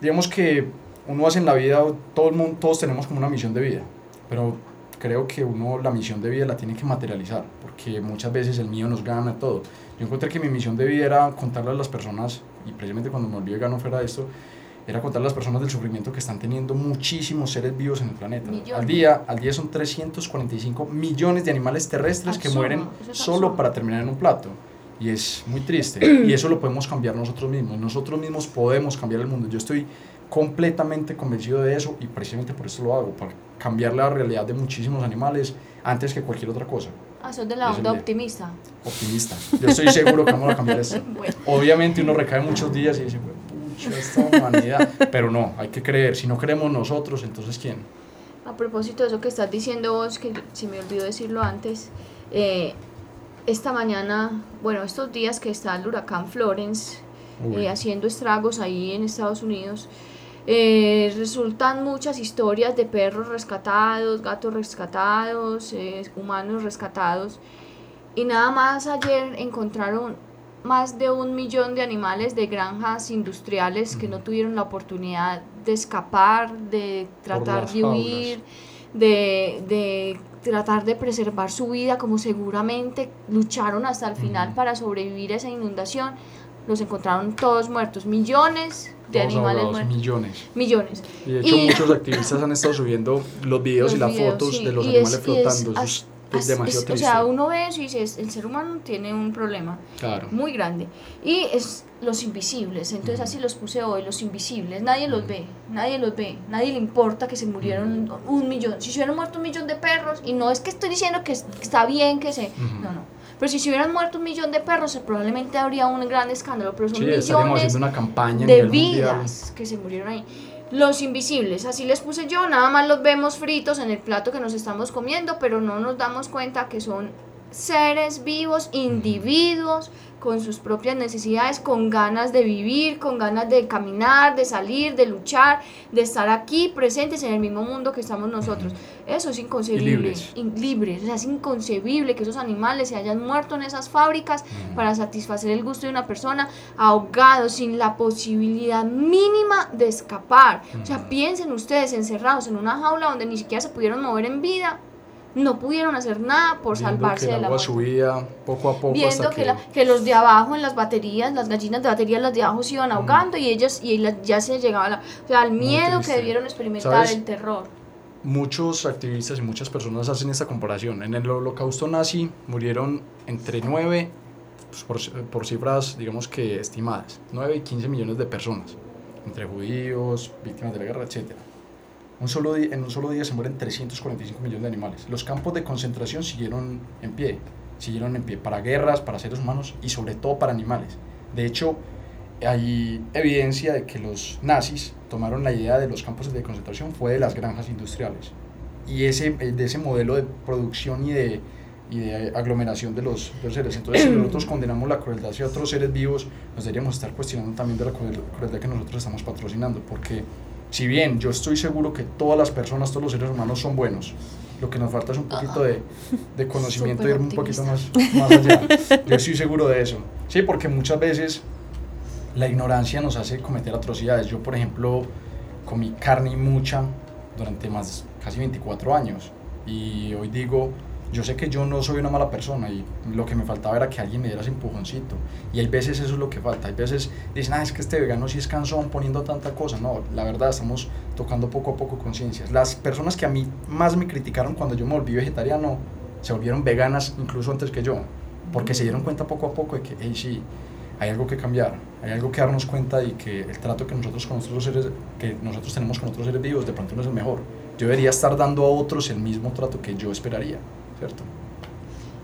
digamos que uno hace en la vida, todo el mundo, todos tenemos como una misión de vida, pero creo que uno la misión de vida la tiene que materializar, porque muchas veces el mío nos gana todo. Yo encontré que mi misión de vida era contarle a las personas, y precisamente cuando me volví vegano fuera de esto, era contarle a las personas del sufrimiento que están teniendo muchísimos seres vivos en el planeta. Millones. Al día, al día son 345 millones de animales terrestres que mueren es solo para terminar en un plato. Y es muy triste. y eso lo podemos cambiar nosotros mismos. Nosotros mismos podemos cambiar el mundo. Yo estoy completamente convencido de eso y precisamente por eso lo hago, para cambiar la realidad de muchísimos animales antes que cualquier otra cosa. Ah, sos de la onda optimista. Optimista. Yo estoy seguro que vamos a cambiar. Bueno. Obviamente uno recae muchos días y dice, "Jue pucha, esta humanidad. Pero no, hay que creer. Si no creemos nosotros, entonces ¿quién? A propósito de eso que estás diciendo vos, que se me olvidó decirlo antes, eh, esta mañana, bueno, estos días que está el huracán Florence eh, haciendo estragos ahí en Estados Unidos, eh, resultan muchas historias de perros rescatados, gatos rescatados, eh, humanos rescatados, y nada más ayer encontraron más de un millón de animales de granjas industriales que no tuvieron la oportunidad de escapar, de tratar de huir, de, de tratar de preservar su vida, como seguramente lucharon hasta el final para sobrevivir a esa inundación. Los encontraron todos muertos, millones de animales muertos. millones. Millones. Y de hecho Y- muchos activistas han estado subiendo los videos Los y las videos, fotos sí, de los y animales es- flotando. es- Eso es, as- demasiado es- triste. O sea, uno ve eso y dice, el ser humano tiene un problema Claro. muy grande. Y es los invisibles, entonces así los puse hoy, los invisibles. Nadie los ve, nadie los ve, nadie le importa que se murieron un millón. Si se hubieran muerto un millón de perros, y no es que estoy diciendo que es- que está bien que se... No, no. Pero si se hubieran muerto un millón de perros, probablemente habría un gran escándalo. Pero son Sí, millones una campaña de nivel mundial. vidas que se murieron ahí. Los invisibles, así les puse yo, nada más los vemos fritos en el plato que nos estamos comiendo, pero no nos damos cuenta que son seres vivos, individuos, con sus propias necesidades, con ganas de vivir, con ganas de caminar, de salir, de luchar, de estar aquí presentes en el mismo mundo que estamos nosotros. Eso es inconcebible. libres. in- libres. O sea, es inconcebible que esos animales se hayan muerto en esas fábricas para satisfacer el gusto de una persona, ahogados, sin la posibilidad mínima de escapar. O sea, piensen ustedes encerrados en una jaula donde ni siquiera se pudieron mover en vida. No pudieron hacer nada por Viendo salvarse que de la agua subía poco a poco viendo hasta que, que, la- que los de abajo en las baterías, las gallinas de batería, las de abajo se iban ahogando y ellas y las- ya se llegaba la, o sea, Muy miedo que debieron experimentar, ¿Sabes? el terror. muchos activistas y muchas personas hacen esta comparación. En el holocausto nazi murieron entre 9, pues, por, por cifras digamos que estimadas, 9 y 15 millones de personas, entre judíos, víctimas de la guerra, etc. Un solo di- en un solo día se mueren 345 millones de animales. Los campos de concentración siguieron en pie, siguieron en pie para guerras, para seres humanos y sobre todo para animales. De hecho, hay evidencia de que los nazis tomaron la idea de los campos de concentración fue de las granjas industriales y ese, eh, de ese modelo de producción y de, y de aglomeración de los, de los seres. Entonces, si nosotros condenamos la crueldad hacia otros seres vivos, nos deberíamos estar cuestionando también de la cruel- crueldad que nosotros estamos patrocinando, porque si bien yo estoy seguro que todas las personas, todos los seres humanos son buenos, lo que nos falta es un poquito de, de conocimiento y ir un poquito más, más allá. Yo estoy seguro de eso. Sí, porque muchas veces la ignorancia nos hace cometer atrocidades. Yo, por ejemplo, comí carne y mucha durante más casi 24 años y hoy digo, yo sé que yo no soy una mala persona y lo que me faltaba era que alguien me diera ese empujoncito. Y hay veces eso es lo que falta. Hay veces dicen, ah, es que este vegano sí es cansón poniendo tanta cosa. No, la verdad estamos tocando poco a poco conciencias. Las personas que a mí más me criticaron cuando yo me volví vegetariano se volvieron veganas incluso antes que yo, porque se dieron cuenta poco a poco de que, hey, sí, hay algo que cambiar, hay algo que darnos cuenta y que el trato que nosotros, con otros seres, que nosotros tenemos con otros seres vivos de pronto no es el mejor. Yo debería estar dando a otros el mismo trato que yo esperaría, ¿cierto?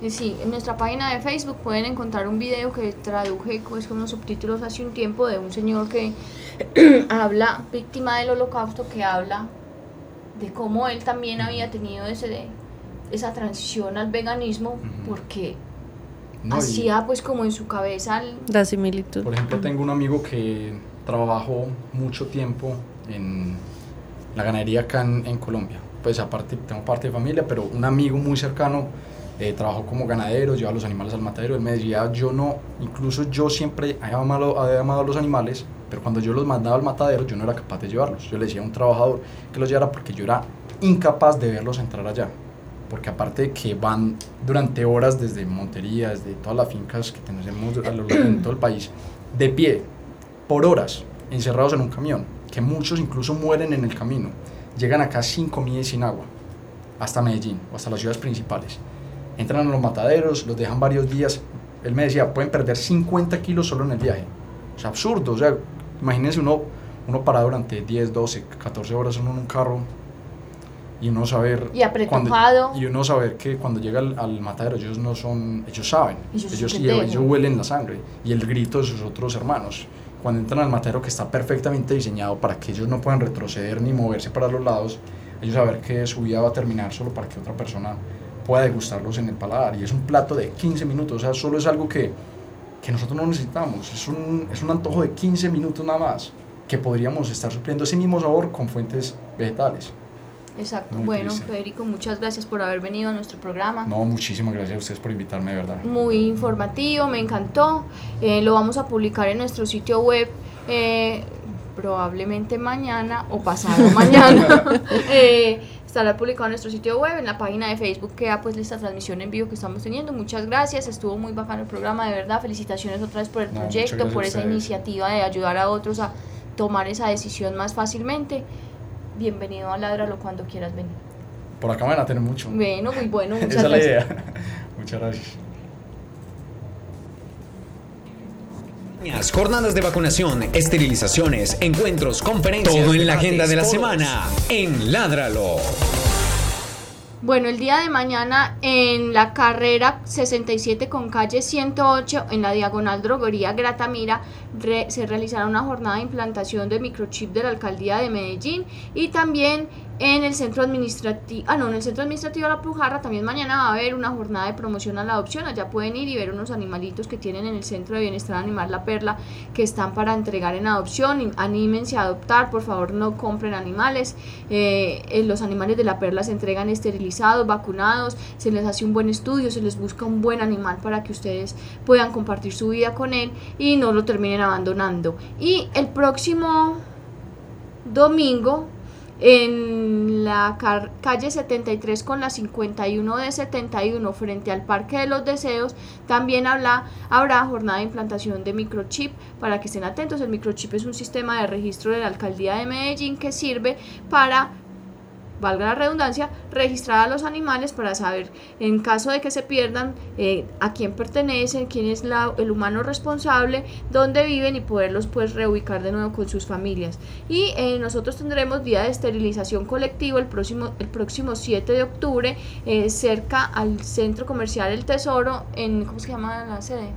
Eh, Sí, en nuestra página de Facebook pueden encontrar un video que traduje pues, con los subtítulos hace un tiempo de un señor que habla, víctima del holocausto, que habla de cómo él también había tenido ese, esa transición al veganismo porque No, hacía pues como en su cabeza el- La similitud. Por ejemplo, tengo un amigo que trabajó mucho tiempo en la ganadería acá en, en Colombia. Pues aparte, tengo parte de familia, pero un amigo muy cercano eh, trabajó como ganadero, llevaba los animales al matadero. Él me decía, yo no, incluso yo siempre he amado, he amado a los animales, pero cuando yo los mandaba al matadero, yo no era capaz de llevarlos. Yo le decía a un trabajador que los llevara porque yo era incapaz de verlos entrar allá. Porque aparte de que van durante horas desde Montería, desde todas las fincas que tenemos a lo largo de todo el país, de pie, por horas, encerrados en un camión, que muchos incluso mueren en el camino. Llegan acá sin comida y sin agua, hasta Medellín o hasta las ciudades principales. Entran a los mataderos, los dejan varios días. Él me decía, pueden perder 50 kilos solo en el viaje. O sea, absurdo. O sea, imagínense uno, uno parado durante 10, 12, 14 horas en un carro y uno saber... Y apretujado. y uno saber que cuando llega al, al matadero ellos no son... Ellos saben. Ellos Ellos, y ellos huelen la sangre y el grito de sus otros hermanos. Cuando entran al matadero que está perfectamente diseñado para que ellos no puedan retroceder ni moverse para los lados, ellos saber que su vida va a terminar solo para que otra persona pueda degustarlos en el paladar. Y es un plato de 15 minutos, o sea, solo es algo que, que nosotros no necesitamos. Es un, es un antojo de 15 minutos nada más, que podríamos estar supliendo ese mismo sabor con fuentes vegetales. Exacto. Muy bueno, triste. Federico, muchas gracias por haber venido a nuestro programa. No, muchísimas gracias a ustedes por invitarme, de verdad. Muy informativo, me encantó. Eh, lo vamos a publicar en nuestro sitio web. eh, probablemente mañana o pasado mañana Eh, estará publicado en nuestro sitio web en la página de Facebook queda pues esta transmisión en vivo que estamos teniendo muchas gracias estuvo muy bacano el programa de verdad felicitaciones otra vez por el No, proyecto por esa iniciativa de ayudar a otros a tomar esa decisión más fácilmente bienvenido a Ladralo cuando quieras venir Por acá me van a tener mucho. bueno muy bueno muchas Esa es la gracias idea. Muchas gracias. Jornadas de vacunación, esterilizaciones, encuentros, conferencias. Todo en la agenda de la semana en Ládralo. Bueno, el día de mañana en la carrera 67 con calle 108 en la diagonal Droguería Gratamira re- se realizará una jornada de implantación de microchip de la alcaldía de Medellín y también en el centro administrativo, ah no, en el centro administrativo de La Pujarra también mañana va a haber una jornada de promoción a la adopción, allá pueden ir y ver unos animalitos que tienen en el centro de bienestar animal La Perla que están para entregar en adopción, anímense a adoptar, por favor no compren animales, eh, eh, los animales de La Perla se entregan esterilizados, vacunados, se les hace un buen estudio, se les busca un buen animal para que ustedes puedan compartir su vida con él y no lo terminen abandonando. Y el próximo domingo en la calle 73 con la 51 de 71 frente al Parque de los Deseos también habla, habrá jornada de implantación de microchip para que estén atentos. El microchip es un sistema de registro de la alcaldía de Medellín que sirve para valga la redundancia, registrar a los animales para saber en caso de que se pierdan eh, a quién pertenecen, quién es la- el humano responsable, dónde viven y poderlos pues reubicar de nuevo con sus familias. Y eh, nosotros tendremos día de esterilización colectivo el próximo, el próximo 7 de octubre eh, cerca al centro comercial El Tesoro en, ¿cómo se llama la sede?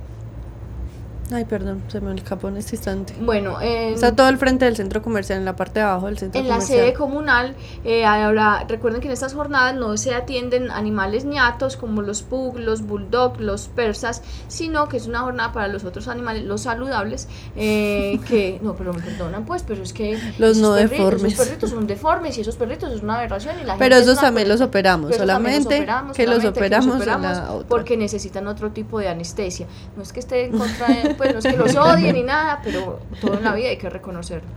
Ay, perdón, se me escapó en este instante. Bueno, en- Está todo el frente del centro comercial, en la parte de abajo del centro en la comercial. sede comunal, eh, ahora recuerden que en estas jornadas no se atienden animales ñatos como los pug, los bulldog, los persas, sino que es una jornada para los otros animales, los saludables, eh, que, no, pero me perdonan pues, pero es que Los no perritos- deformes. Esos perritos son deformes y esos perritos es una aberración y la Pero gente esos también los operamos, pero esos también los solamente operamos, que los solamente que operamos en la otra. porque necesitan otro tipo de anestesia. No es que esté en contra de, pues no es que los odie ni nada, pero todo en la vida hay que reconocerlo.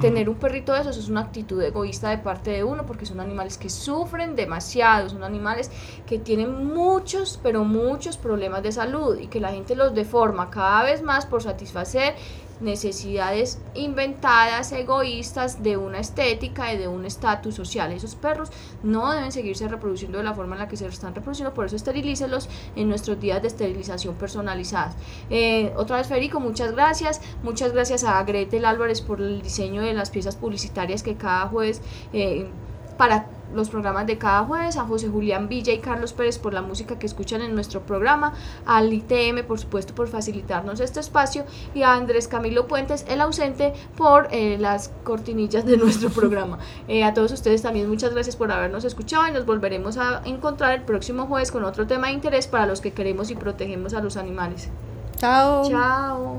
Tener un perrito de esos es una actitud egoísta de parte de uno porque son animales que sufren demasiado, son animales que tienen muchos, pero muchos problemas de salud y que la gente los deforma cada vez más por satisfacer necesidades inventadas, egoístas de una estética y de un estatus social. Esos perros no deben seguirse reproduciendo de la forma en la que se están reproduciendo, por eso esterilícelos en nuestros días de esterilización personalizadas. Eh, otra vez, Federico, muchas gracias. Muchas gracias a Gretel Álvarez por el diseño de las piezas publicitarias que cada jueves eh, para los programas de cada jueves, a José Julián Villa y Carlos Pérez por la música que escuchan en nuestro programa, al ITM por supuesto por facilitarnos este espacio y a Andrés Camilo Puentes, el ausente, por eh, las cortinillas de nuestro programa. Eh, a todos ustedes también muchas gracias por habernos escuchado y nos volveremos a encontrar el próximo jueves con otro tema de interés para los que queremos y protegemos a los animales. Chao. Chao.